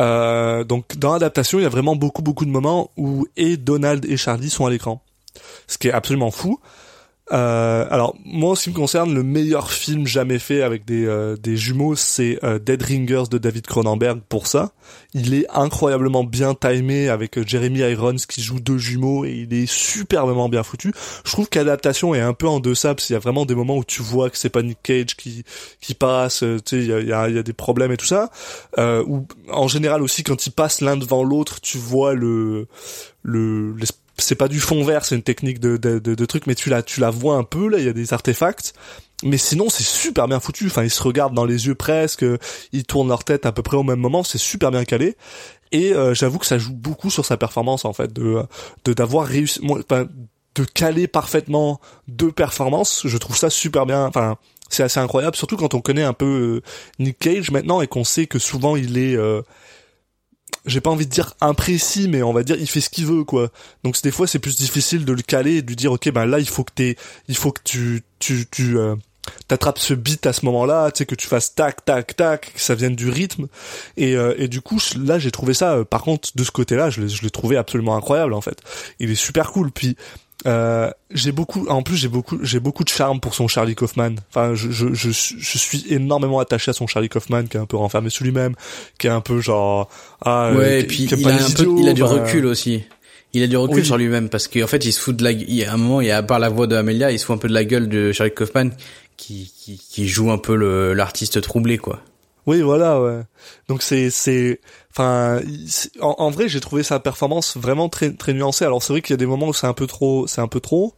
Euh, donc dans l'adaptation, il y a vraiment beaucoup beaucoup de moments où et Donald et Charlie sont à l'écran, ce qui est absolument fou. Euh, alors moi, en ce qui me concerne, le meilleur film jamais fait avec des euh, des jumeaux, c'est euh, Dead Ringers de David Cronenberg. Pour ça, il est incroyablement bien timé avec euh, Jeremy Irons qui joue deux jumeaux et il est superbement bien foutu. Je trouve que l'adaptation est un peu en deçà parce qu'il y a vraiment des moments où tu vois que c'est pas Nick Cage qui qui passe, euh, tu sais, il y a, y, y a des problèmes et tout ça. Euh, ou en général aussi quand ils passent l'un devant l'autre, tu vois le le c'est pas du fond vert, c'est une technique de, de, de, de truc, mais tu la tu la vois un peu là, il y a des artefacts. Mais sinon, c'est super bien foutu. Enfin, ils se regardent dans les yeux presque, ils tournent leur tête à peu près au même moment. C'est super bien calé. Et euh, j'avoue que ça joue beaucoup sur sa performance en fait, de de d'avoir réussi, enfin, de caler parfaitement deux performances. Je trouve ça super bien. Enfin, c'est assez incroyable, surtout quand on connaît un peu euh, Nick Cage maintenant et qu'on sait que souvent il est euh, j'ai pas envie de dire imprécis, mais on va dire il fait ce qu'il veut quoi. Donc des fois c'est plus difficile de le caler et de lui dire ok ben là il faut que t'aies, il faut que tu tu tu euh, t'attrapes ce beat à ce moment-là, tu sais que tu fasses tac tac tac, que ça vienne du rythme. Et euh, et du coup là j'ai trouvé ça. euh, par contre de ce côté-là je l'ai trouvé absolument incroyable en fait. Il est super cool. Puis euh, j'ai beaucoup, en plus j'ai beaucoup, j'ai beaucoup de charme pour son Charlie Kaufman. Enfin, je, je, je, suis- je suis énormément attaché à son Charlie Kaufman, qui est un peu renfermé sur lui-même, qui est un peu genre, ah, euh, Ouais, et puis il a peu, il du enfin, recul aussi. Il a du recul Oui. sur lui-même parce qu'en fait, il se fout de la, il y a un moment, il y a à part la voix de Amelia, il se fout un peu de la gueule de Charlie Kaufman qui, qui, qui joue un peu le, l'artiste troublé, quoi. Oui, voilà, ouais. Donc c'est, c'est, enfin, en, en vrai, j'ai trouvé sa performance vraiment très, très nuancée. Alors c'est vrai qu'il y a des moments où c'est un peu trop, c'est un peu trop,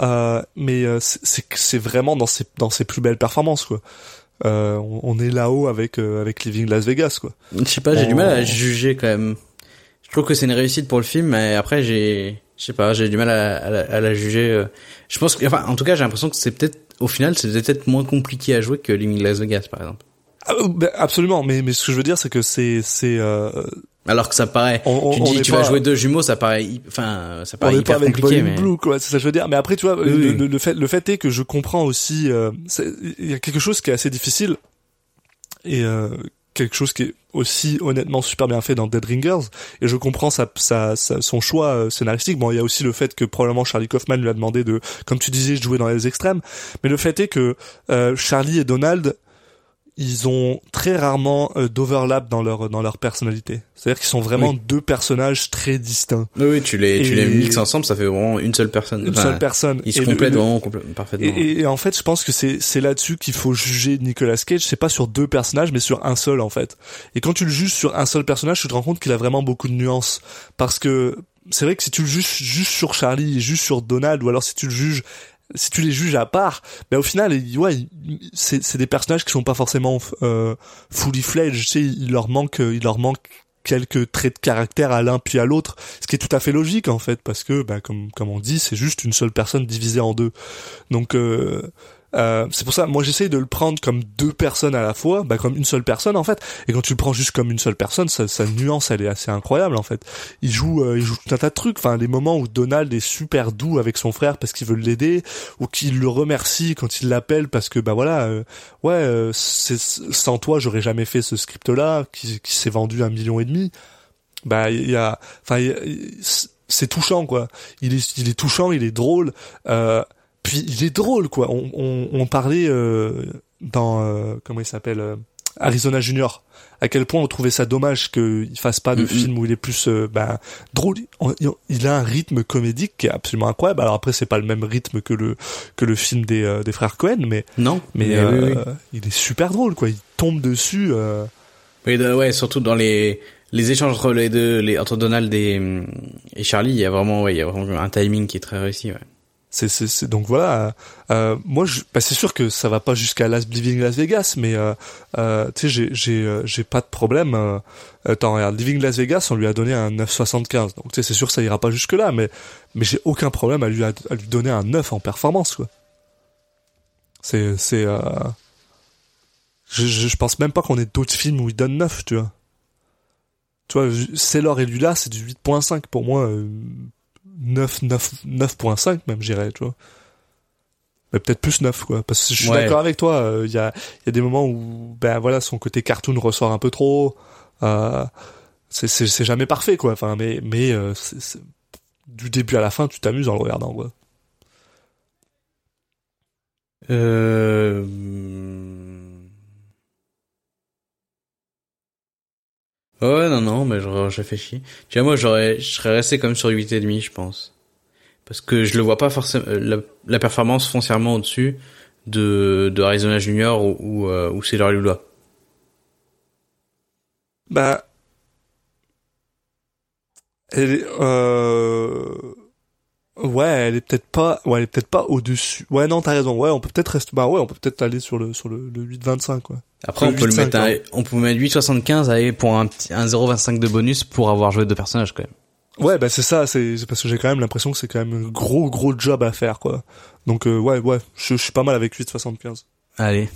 euh, mais euh, c'est, c'est, vraiment dans ses, dans ses plus belles performances, quoi. Euh, on, on est là-haut avec, euh, avec Living Las Vegas, quoi. Je sais pas, j'ai du mal à juger quand même. Je trouve que c'est une réussite pour le film, mais après j'ai, je sais pas, j'ai du mal à, à la, à la juger. euh. Je pense que, enfin, en tout cas, j'ai l'impression que c'est peut-être, au final, c'est peut-être moins compliqué à jouer que Living Las Vegas, par exemple. Ah, euh, ben, absolument, mais, mais ce que je veux dire, c'est que c'est, c'est, euh, Alors que ça paraît, On- on- tu on dis tu pas- vas jouer deux jumeaux, ça paraît, enfin, ça on paraît pas hyper avec compliqué, mais. Blue, quoi. C'est ça que je veux dire. Mais après, tu vois, Oui, le, oui. le- le fait, le fait est que je comprends aussi, euh, il y a quelque chose qui est assez difficile et euh, quelque chose qui est aussi honnêtement super bien fait dans Dead Ringers et je comprends sa, sa, sa- son choix euh, scénaristique bon il y a aussi le fait que probablement Charlie Kaufman lui a demandé de comme tu disais de jouer dans les extrêmes mais le fait est que euh, Charlie et Donald ils ont très rarement euh, d'overlap dans leur dans leur personnalité c'est-à-dire qu'ils sont vraiment Oui. deux personnages très distincts Oui, oui, tu les, tu les mixes ensemble, ça fait vraiment une seule personne. une Enfin, seule personne Ils se complètent vraiment complè- parfaitement. Et, et- et en fait, je pense que c'est c'est là-dessus qu'il faut juger Nicolas Cage. C'est pas sur deux personnages, mais sur un seul en fait. Et quand tu le juges sur un seul personnage, tu te rends compte qu'il a vraiment beaucoup de nuances. Parce que c'est vrai que si tu le juges juste sur Charlie, juste sur Donald, ou alors si tu le juges si tu les juges à part, ben au final, ouais, c'est c'est des personnages qui sont pas forcément euh, fully fledged. Tu sais, il leur manque, il leur manque quelques traits de caractère à l'un puis à l'autre, ce qui est tout à fait logique en fait, parce que, ben, comme comme on dit, c'est juste une seule personne divisée en deux. Donc euh, euh, c'est pour ça, moi j'essaye de le prendre comme deux personnes à la fois, bah comme une seule personne en fait. Et quand tu le prends juste comme une seule personne, sa, sa nuance elle est assez incroyable en fait. Il joue, euh, il joue tout un tas de trucs. Enfin, les moments où Donald est super doux avec son frère parce qu'il veut l'aider, ou qu'il le remercie quand il l'appelle parce que bah voilà, euh, ouais, euh, c'est sans toi j'aurais jamais fait ce script là qui, qui s'est vendu un million et demi. Bah il y a, enfin c'est touchant quoi. Il est, il est touchant, il est drôle. Euh, puis il est drôle quoi. On, on, on parlait euh, dans euh, comment il s'appelle euh, Arizona Junior. À quel point on trouvait ça dommage qu'il fasse pas de Mhm. film où il est plus euh, ben, drôle. Il- Il a un rythme comédique qui est absolument incroyable. Alors après, c'est pas le même rythme que le que le film des euh, des frères Cohen, mais Non, mais oui, euh, oui. il est super drôle quoi. Il tombe dessus. euh, Oui, de- ouais, surtout dans les les échanges entre les deux, les entre Donald et et Charlie, il y a vraiment, ouais, il y a vraiment un timing qui est très réussi. Ouais. C'est, donc voilà. Euh, moi, je, bah, c'est sûr que ça va pas jusqu'à Last Living Las Vegas, mais euh, euh, tu sais, j'ai, j'ai, euh, pas de problème. Euh, attends, regarde, Living Las Vegas, on lui a donné un 9,75. Donc tu sais, c'est sûr que ça ira pas jusque là, mais mais j'ai aucun problème à lui à, lui donner un 9 en performance, quoi. C'est, c'est. Euh, je, je, je pense même pas qu'on ait d'autres films où il donne 9, tu vois. Tu vois, Sailor et Lula, c'est du 8.5 pour moi. Euh, 9, 9, 9.5 même, j'irais, tu vois. Mais peut-être plus 9, quoi. Parce que je suis Ouais. d'accord avec toi, euh, il y, a, il y a des moments où, ben voilà, son côté cartoon ressort un peu trop. Euh, c'est, c'est, c'est jamais parfait, quoi. Enfin, mais, mais euh, c'est- c'est- du début à la fin, tu t'amuses en le regardant, quoi. Euh... Ouais, non, non, mais je, je réfléchis. Tu vois, moi, j'aurais, je serais resté comme sur 8,5, je pense. Parce que je le vois pas forcément, euh, la, performance foncièrement au-dessus de, de Arizona Junior ou, ou, euh, ou Lula. Bah. Elle euh... Ouais, elle est peut-être pas, ouais, elle est peut-être pas au-dessus. Ouais, non, t'as raison. Ouais, on peut peut-être rester, bah ouais, on peut peut-être aller sur le, sur le, le 8-25, quoi. Après, on peut le 8,5, mettre, à, on peut mettre 8,75 allez, pour un petit, un 0,25 de bonus pour avoir joué deux personnages, quand même. Ouais, bah c'est ça, c'est parce que j'ai quand même l'impression que c'est quand même un gros gros job à faire quoi. Donc euh, ouais ouais, je, je suis pas mal avec 8,75. Allez.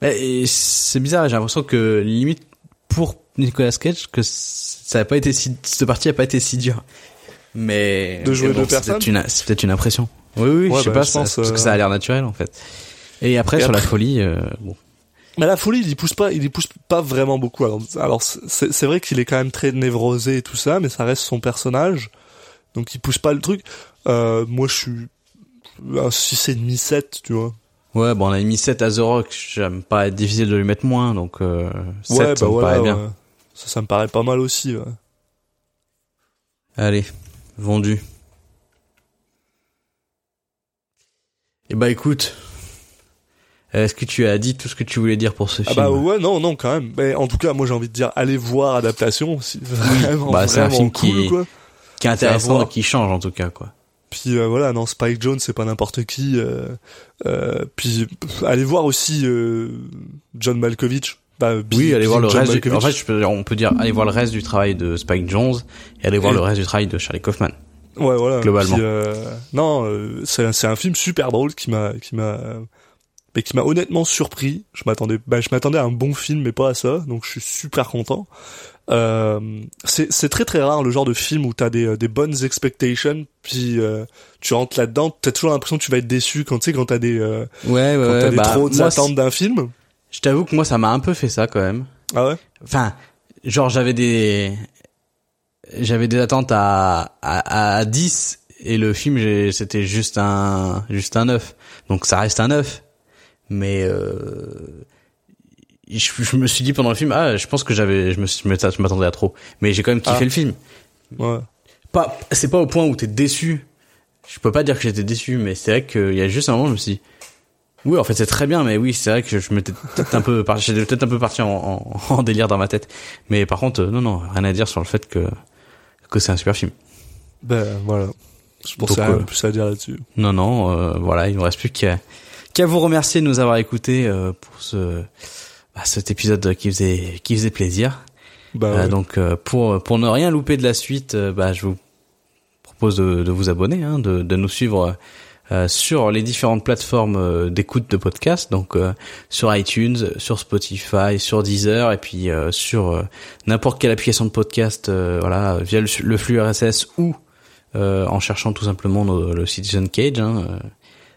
Bah, c'est bizarre, j'ai l'impression que limite pour Nicolas Cage que ça a pas été si cette partie a pas été si dure. Mais De jouer mais deux c'est personnes peut-être une c'est peut-être une impression. Oui oui, Ouais, je sais bah, pas, je pense, parce que euh, ça a l'air naturel en fait. Et après Et sur la folie euh, bon. Mais la folie, il y pousse pas, il y pousse pas vraiment beaucoup. Alors alors c'est c'est vrai qu'il est quand même très névrosé et tout ça, mais ça reste son personnage. Donc il pousse pas le truc. Euh, moi je suis un 6 et demi 7, tu vois. Ouais, bon on a mis 7 à The Rock, j'aime pas être difficile de lui mettre moins donc euh, 7 ouais, ça bah me voilà, paraît bien. ouais. Ça ça me paraît pas mal aussi. Ouais. Allez, vendu. Et bah écoute, est-ce que tu as dit tout ce que tu voulais dire pour ce Ah film bah ouais, non non quand même. Mais en tout cas, moi j'ai envie de dire allez voir adaptation, si [LAUGHS] vraiment Bah, c'est un film qui- cool, quoi. Qui est intéressant et qui change en tout cas quoi. Puis euh, voilà, non, Spike Jones, c'est pas n'importe qui. Euh, euh, puis allez voir aussi euh, John Malkovich. Bah, Oui, allez voir le John reste. Du... En fait, je peux on peut dire allez voir le reste du travail de Spike Jones et allez voir Et- le reste du travail de Charlie Kaufman. ouais, voilà. globalement. Puis, euh, non, euh, c'est un film super drôle qui m'a qui m'a mais qui m'a honnêtement surpris. Je m'attendais bah, je m'attendais à un bon film mais pas à ça, donc je suis super content. Euh, c'est très très rare le genre de film où t'as des euh, des bonnes expectations puis euh, tu rentres là-dedans, t'as toujours l'impression que tu vas être déçu quand tu sais quand t'as des euh, Ouais, quand t'as des bah, trop moi, attentes d'un film. Je t'avoue que moi, ça m'a un peu fait ça quand même. Ah ouais? Enfin, genre j'avais des, j'avais des attentes à, à, à 10 et le film c'était juste un, juste un 9. Donc ça reste un 9. Mais, euh, je, je me suis dit pendant le film, ah, je pense que j'avais, je me suis, je m'attendais à trop. Mais j'ai quand même kiffé Ah. le film. Ouais. Pas, c'est pas au point où t'es déçu. Je peux pas dire que j'étais déçu, mais c'est vrai qu'il y a juste un moment, je me suis dit, oui, en fait, c'est très bien, mais oui, c'est vrai que je m'étais peut-être un peu, par- j'étais peut-être un peu parti en, en, [LAUGHS] en délire dans ma tête. Mais par contre, non, non, rien à dire sur le fait que, que c'est un super film. Ben voilà. Je pensais Donc, rien euh, plus à dire là-dessus. Non, non, euh, voilà, il ne reste plus qu'à, qu'à vous remercier de nous avoir écoutés euh, pour ce, bah, cet épisode qui faisait, qui faisait plaisir. Bah Euh, ouais. donc euh, pour pour ne rien louper de la suite, euh, bah, je vous propose de, de vous abonner, hein, de, de nous suivre euh, sur les différentes plateformes euh, d'écoute de podcast, donc euh, sur iTunes, sur Spotify, sur Deezer, et puis sur n'importe quelle application de podcast, voilà, via le, le flux RSS ou en cherchant tout simplement nos- le Citizen Cage. Hein,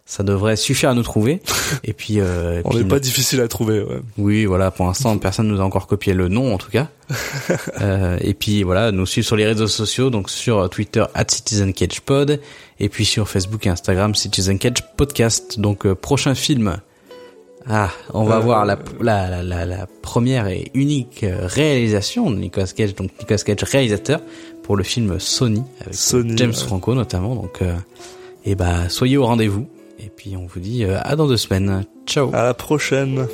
ça devrait suffire à nous trouver. Et puis, euh, [LAUGHS] on n'est pas difficile à trouver. Ouais. Oui, voilà. Pour l'instant, personne nous a encore copié le nom, en tout cas. [LAUGHS] euh, et puis voilà, nous suivre sur les réseaux sociaux, donc sur euh, Twitter @citizencagepod, et puis sur Facebook et Instagram citizencagepodcast. Donc euh, prochain film. Ah, on va euh, voir la, la, la, la, première et unique réalisation de Nicolas Cage, donc Nicolas Cage réalisateur pour le film Sony avec Sony, James Franco notamment. Donc, et bah soyez au rendez-vous. Et puis on vous dit euh, à dans deux semaines. Ciao. À la prochaine.